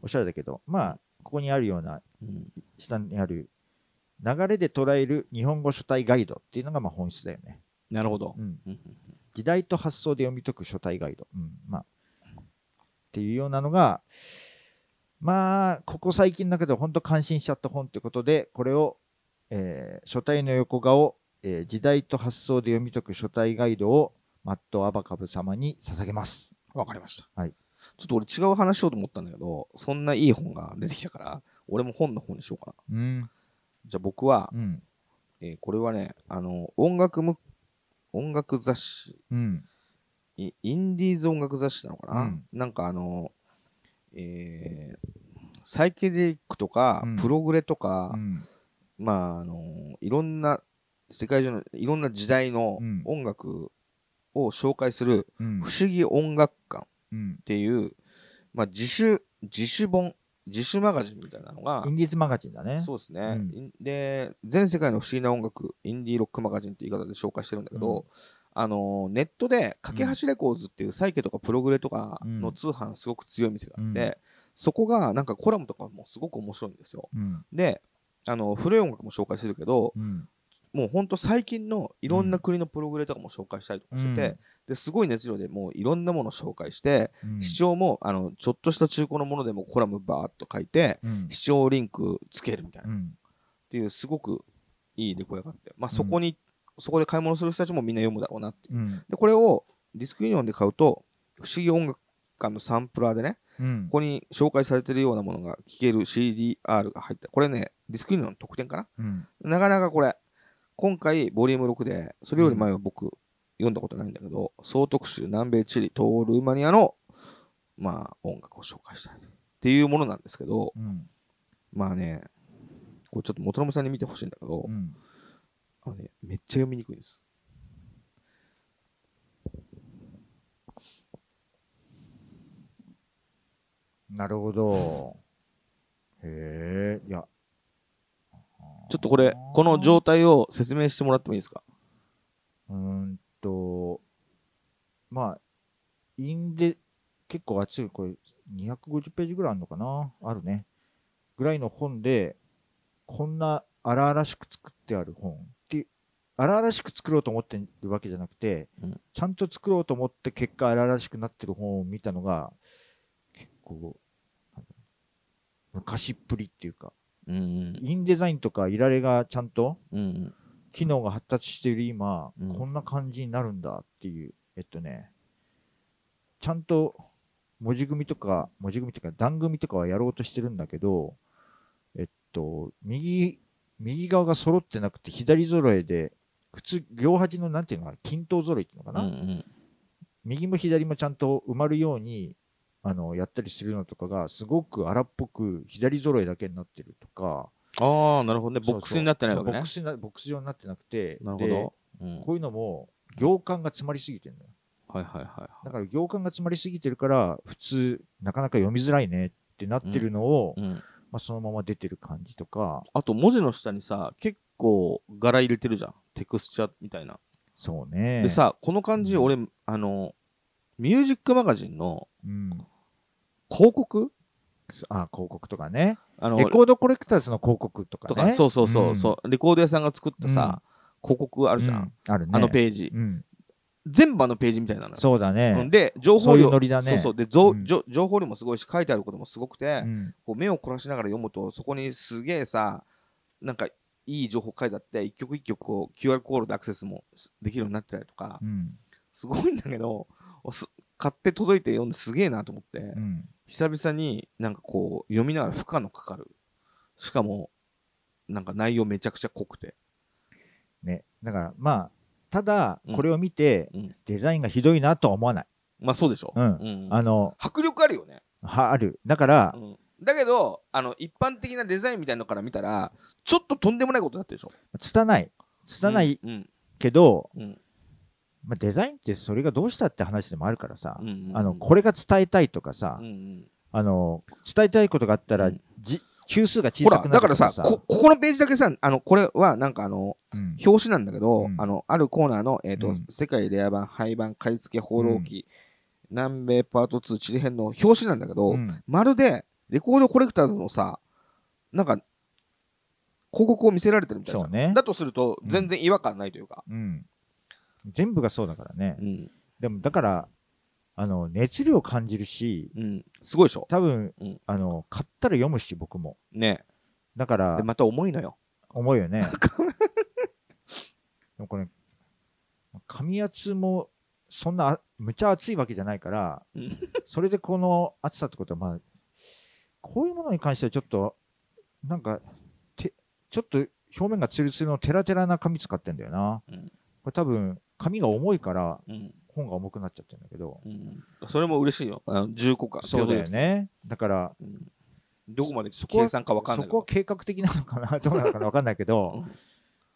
S2: おしゃれだけど、まあ、ここにあるような、
S1: うん
S2: 下にある、流れで捉える日本語書体ガイドっていうのがまあ本質だよね。
S1: なるほど
S2: う。ん。
S1: うん
S2: 時代と発想で読み解く書体ガイド。うん。まあ、っていうようなのが、まあ、ここ最近の中で本当感心しちゃった本ということで、これを、えー書体の横顔、えー時代と発想で読み解く書体ガイドをマット・アバカブ様に捧げます。
S1: わかりました。
S2: はい。
S1: ちょっと俺違う話しようと思ったんだけど、そんないい本が出てきたから、俺も本の方にしようかな。
S2: うん。
S1: じゃあ僕は、
S2: うん。
S1: えーこれはね、あの、音楽む、音楽雑誌、
S2: うん。
S1: イインディーズ音楽雑誌なのかな、
S2: うん。
S1: なんかあの、えーサイケデリックとか、
S2: うん。
S1: プログレとか、
S2: うん。
S1: まあ、あの、いろんな、世界中のいろんな時代の
S2: うん。
S1: 音楽を紹介する、
S2: うん。
S1: 不思議音楽館っ
S2: うん。
S1: ていう、まあ、自主、自主本、自主マガジンみたいなのが
S2: イ、ンディーズマガジンだね。
S1: そうですね、で、全世界の不思議な音楽、インディーロックマガジンって言い方で紹介してるんだけど、
S2: うん
S1: あのネットで、架け橋レコーズっていうサイケとかプログレとかの通販すごく強い店があって、
S2: うん
S1: そこがなんかコラムとかもすごく面白いんですよ。
S2: うん。
S1: で、あの古い音楽も紹介するけど、
S2: うん。
S1: もうほんと最近のいろんな国のプログレとかも紹介したりとかしてて、
S2: うん
S1: ですごい熱量でもういろんなものを紹介して、
S2: うん
S1: 視聴もあのちょっとした中古のものでもコラムバーっと書いて、
S2: うん。
S1: 視聴リンクつけるみたいな、っ
S2: うん。
S1: ていうすごくいいレコ屋があって、まあ、そこに、そこで買い物する人たちもみんな読むだろうなっていう。
S2: うん。
S1: で、これをディスクユニオンで買うと、不思議音楽館のサンプラーでね、
S2: うん。
S1: ここに紹介されてるようなものが聴ける CDR が入って、これね、ディスクユニオンの特典かな？
S2: うん。
S1: なかなかこれ、今回、ボリューム6で、それより前は僕、読んだことないんだけど、総特集、南米チリ、東欧ルーマニアの、まあ、音楽を紹介したいっていうものなんですけど、
S2: うん。
S1: まあね、これちょっと元信さんに見てほしいんだけど、
S2: うん。
S1: あのね、めっちゃ読みにくいです。
S2: なるほど。へえ、いや。
S1: ちょっとこれ、この状態を説明してもらってもいいですか？
S2: うんと、まあ、インデ、結構厚い、これ250ページぐらいあるのかな？あるね。ぐらいの本で、こんな荒々しく作ってある本荒々しく作ろうと思ってるわけじゃなくて、
S1: うん。
S2: ちゃんと作ろうと思って結果荒々しくなってる本を見たのが、結構、昔っぷりっていうか、
S1: うん
S2: インデザインとかいられがちゃんと機能が発達している今、
S1: うん。
S2: こんな感じになるんだっていう、えっとね、ちゃんと文字組みとか、文字組みとか段組みとかはやろうとしてるんだけど、えっと、右、右側が揃ってなくて左揃えで、普通、両端のなんていうのかな、均等揃いっていうのかな、
S1: うんうん。
S2: 右も左もちゃんと埋まるように、あの、やったりするのとかが、すごく荒っぽく左揃えだけになってるとか、
S1: ああ、なるほどね。ボックスになってないわけね
S2: ボック。スになボックス状になってなくて、
S1: なるほ
S2: で
S1: ど。うん
S2: こういうのも行間が詰まりすぎてるのよ。
S1: はいはいはい
S2: だから行間が詰まりすぎてるから、普通、なかなか読みづらいねってなってるのを、
S1: うん。
S2: まあ、そのまま出てる感じとか、
S1: あと文字の下にさ、結構柄入れてるじゃん。テクスチャーみたいな。
S2: そうね。
S1: で、さ、この感じ、
S2: うん
S1: 俺、あの、ミュージックマガジンの
S2: うん。
S1: 広告？
S2: あ、広告とかね。
S1: あの
S2: レコードコレクターズの広告とかね。
S1: とか、そうそうそう、
S2: ん
S1: そう、レコード屋さんが作ったさ、広告あるじゃん。
S2: うんあるね。
S1: あのページ。
S2: うん。
S1: 全部あのページみたいなのよ。
S2: そうだね。
S1: うんで、情報量、そうそう。で、ぞ
S2: うん
S1: じょ情報量もすごいし、書いてあることもすごくて、
S2: うん
S1: こう目を凝らしながら読むと、そこにすげえさ、なんかいい情報書いてあって、一曲一曲こう QR コードでアクセスもできるようになってたりとか、
S2: うん。
S1: すごいんだけど、す買って届いて読んですげえなと思って、
S2: うん。
S1: 久々になんかこう読みながら負荷のかかる。しかも、なんか内容めちゃくちゃ濃くて。
S2: ね。だから、まあ、ただ
S1: うん、
S2: これを見て、
S1: うん
S2: デザインがひどいなとは思わない。
S1: まあそうでしょ。
S2: うん
S1: うん
S2: あの、
S1: 迫力あるよね。
S2: はある。だから
S1: う、んだけど、あの、一般的なデザインみたいのから見たら、ちょっととんでもないことになってるでしょ。
S2: 拙い。拙い
S1: うん。
S2: けど、
S1: うん。
S2: まあ、デザインってそれがどうしたって話でもあるからさ、
S1: うんうんうん。
S2: あの、これが伝えたいとかさ、
S1: うんうん。
S2: あの、伝えたいことがあったら、
S1: うん。
S2: じ級数が小さくなる
S1: だからさ、こ、ここのページだけさ、あの、これはなんかあの、
S2: うん。
S1: 表紙なんだけど、
S2: うん。
S1: あの、あるコーナーの、えっ、と、
S2: うん。
S1: 世界レア版、廃版、買い付け、放浪記、南米パート2、チリ編の表紙なんだけど、
S2: うん。
S1: まるで、レコードコレクターズのさ、なんか、広告を見せられてるみたいな。
S2: そうね
S1: だとすると、
S2: うん
S1: 全然違和感ないというか。
S2: うん全部がそうだからね
S1: う。ん。
S2: でも、だから、あの、熱量感じるし、
S1: うん。すごいでしょ。
S2: 多分、
S1: うん
S2: あの、買ったら読むし、僕も。
S1: ね。
S2: だから
S1: で、、また重いのよ。
S2: 思うよね。でもこれ、紙圧も、そんなあ、むちゃ熱いわけじゃないから、
S1: うん
S2: それでこの厚さってことは、まあ、こういうものに関してはちょっと、なんか、てちょっと表面がツルツルのテラテラな紙使ってんだよな。
S1: うん
S2: これ多分、紙が重いから、
S1: うん。
S2: 本が重くなっちゃってるんだけど。
S1: うん。それも嬉しいよ。あの10個か。
S2: そうだよね。だから、
S1: うん。どこまで
S2: そこは
S1: 計算かわかんない。
S2: そこは計画的なのかな、どうなのかなわかんないけど、
S1: うん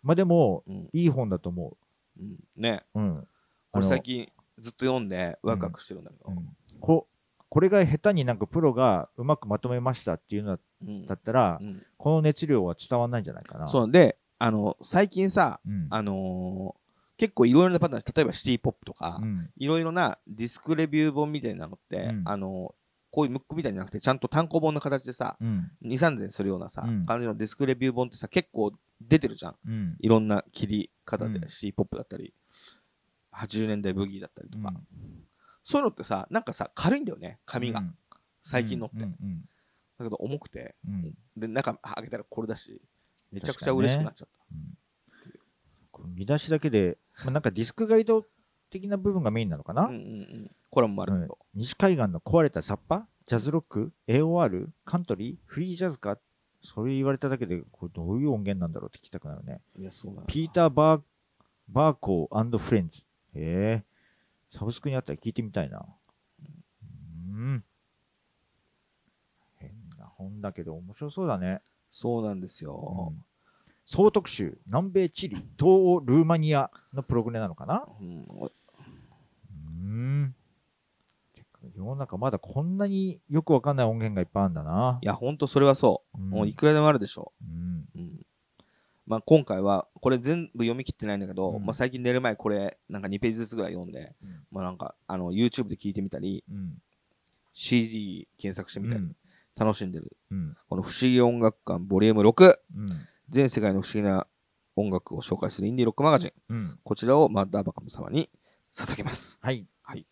S2: まあでも、
S1: うん
S2: いい本だと思
S1: うんね。
S2: う。うん。
S1: これ最近ずっと読んでワクワクしてるんだけど
S2: う。んここれが下手になんかプロがうまくまとめましたっていうの
S1: うん
S2: だったら、
S1: うん
S2: この熱量は伝わらないんじゃないかな。
S1: そうで、あの、最近さ、
S2: うん。
S1: あのー結構いろいろなパターン、例えばシティポップとか
S2: う、ん。
S1: いろいろなディスクレビュー本みたいなのって、
S2: うん
S1: あのーこういうムックみたいじゃなくて、ちゃんと単行本の形でさ、
S2: うん。
S1: 2、3千するようなさ、
S2: うん
S1: 感じのディスクレビュー本ってさ、結構出てるじゃん。
S2: うん。
S1: いろんな切り方で、
S2: うん
S1: シティポップだったり、80年代ブギーだったりとか、
S2: うん
S1: そういうのってさ、なんかさ、軽いんだよね、紙が。
S2: うん
S1: 最近のって。
S2: うんうん
S1: だけど重くて、
S2: うん
S1: で、中開けたらこれだし、めちゃくちゃ嬉しくなっちゃった。
S2: うん見出しだけで、まあ、なんかディスクガイド的な部分がメインなのかな、
S1: うんうんうん。コラムもあるけど。
S2: 西海岸の壊れた雑把ジャズロック ?AOR? カントリー？フリージャズか？それ言われただけで、これどういう音源なんだろうって聞きたくなるね。
S1: いや、そうなの
S2: ピーター・バー、バーコーフレンズ。へえ。サブスクにあったら聞いてみたいな。うーん。変な本だけど面白そうだね。
S1: そうなんですよ。
S2: 総特集、南米チリ、東欧ルーマニアのプログレなのかな？
S1: うん
S2: うーん。世の中まだこんなによくわかんない音源がいっぱいあるんだな。
S1: いや、ほんとそれはそうう。
S2: ん
S1: もういくらでもあるでしょ
S2: うん。
S1: う。うん。まあ今回は、これ全部読み切ってないんだけど、
S2: うん
S1: まあ最近寝る前これ、なんか2ページずつぐらい読んで、
S2: うん
S1: まあなんか、あの、YouTube で聞いてみたり、
S2: うん。
S1: CD 検索してみたり、
S2: うん
S1: 楽しんでる。
S2: うん。
S1: この不思議音楽館ボリューム6、
S2: うん。
S1: 全世界の不思議な音楽を紹介するインディーロックマガジン。
S2: うん。
S1: こちらをマッダーバカム様に捧げます。
S2: はい。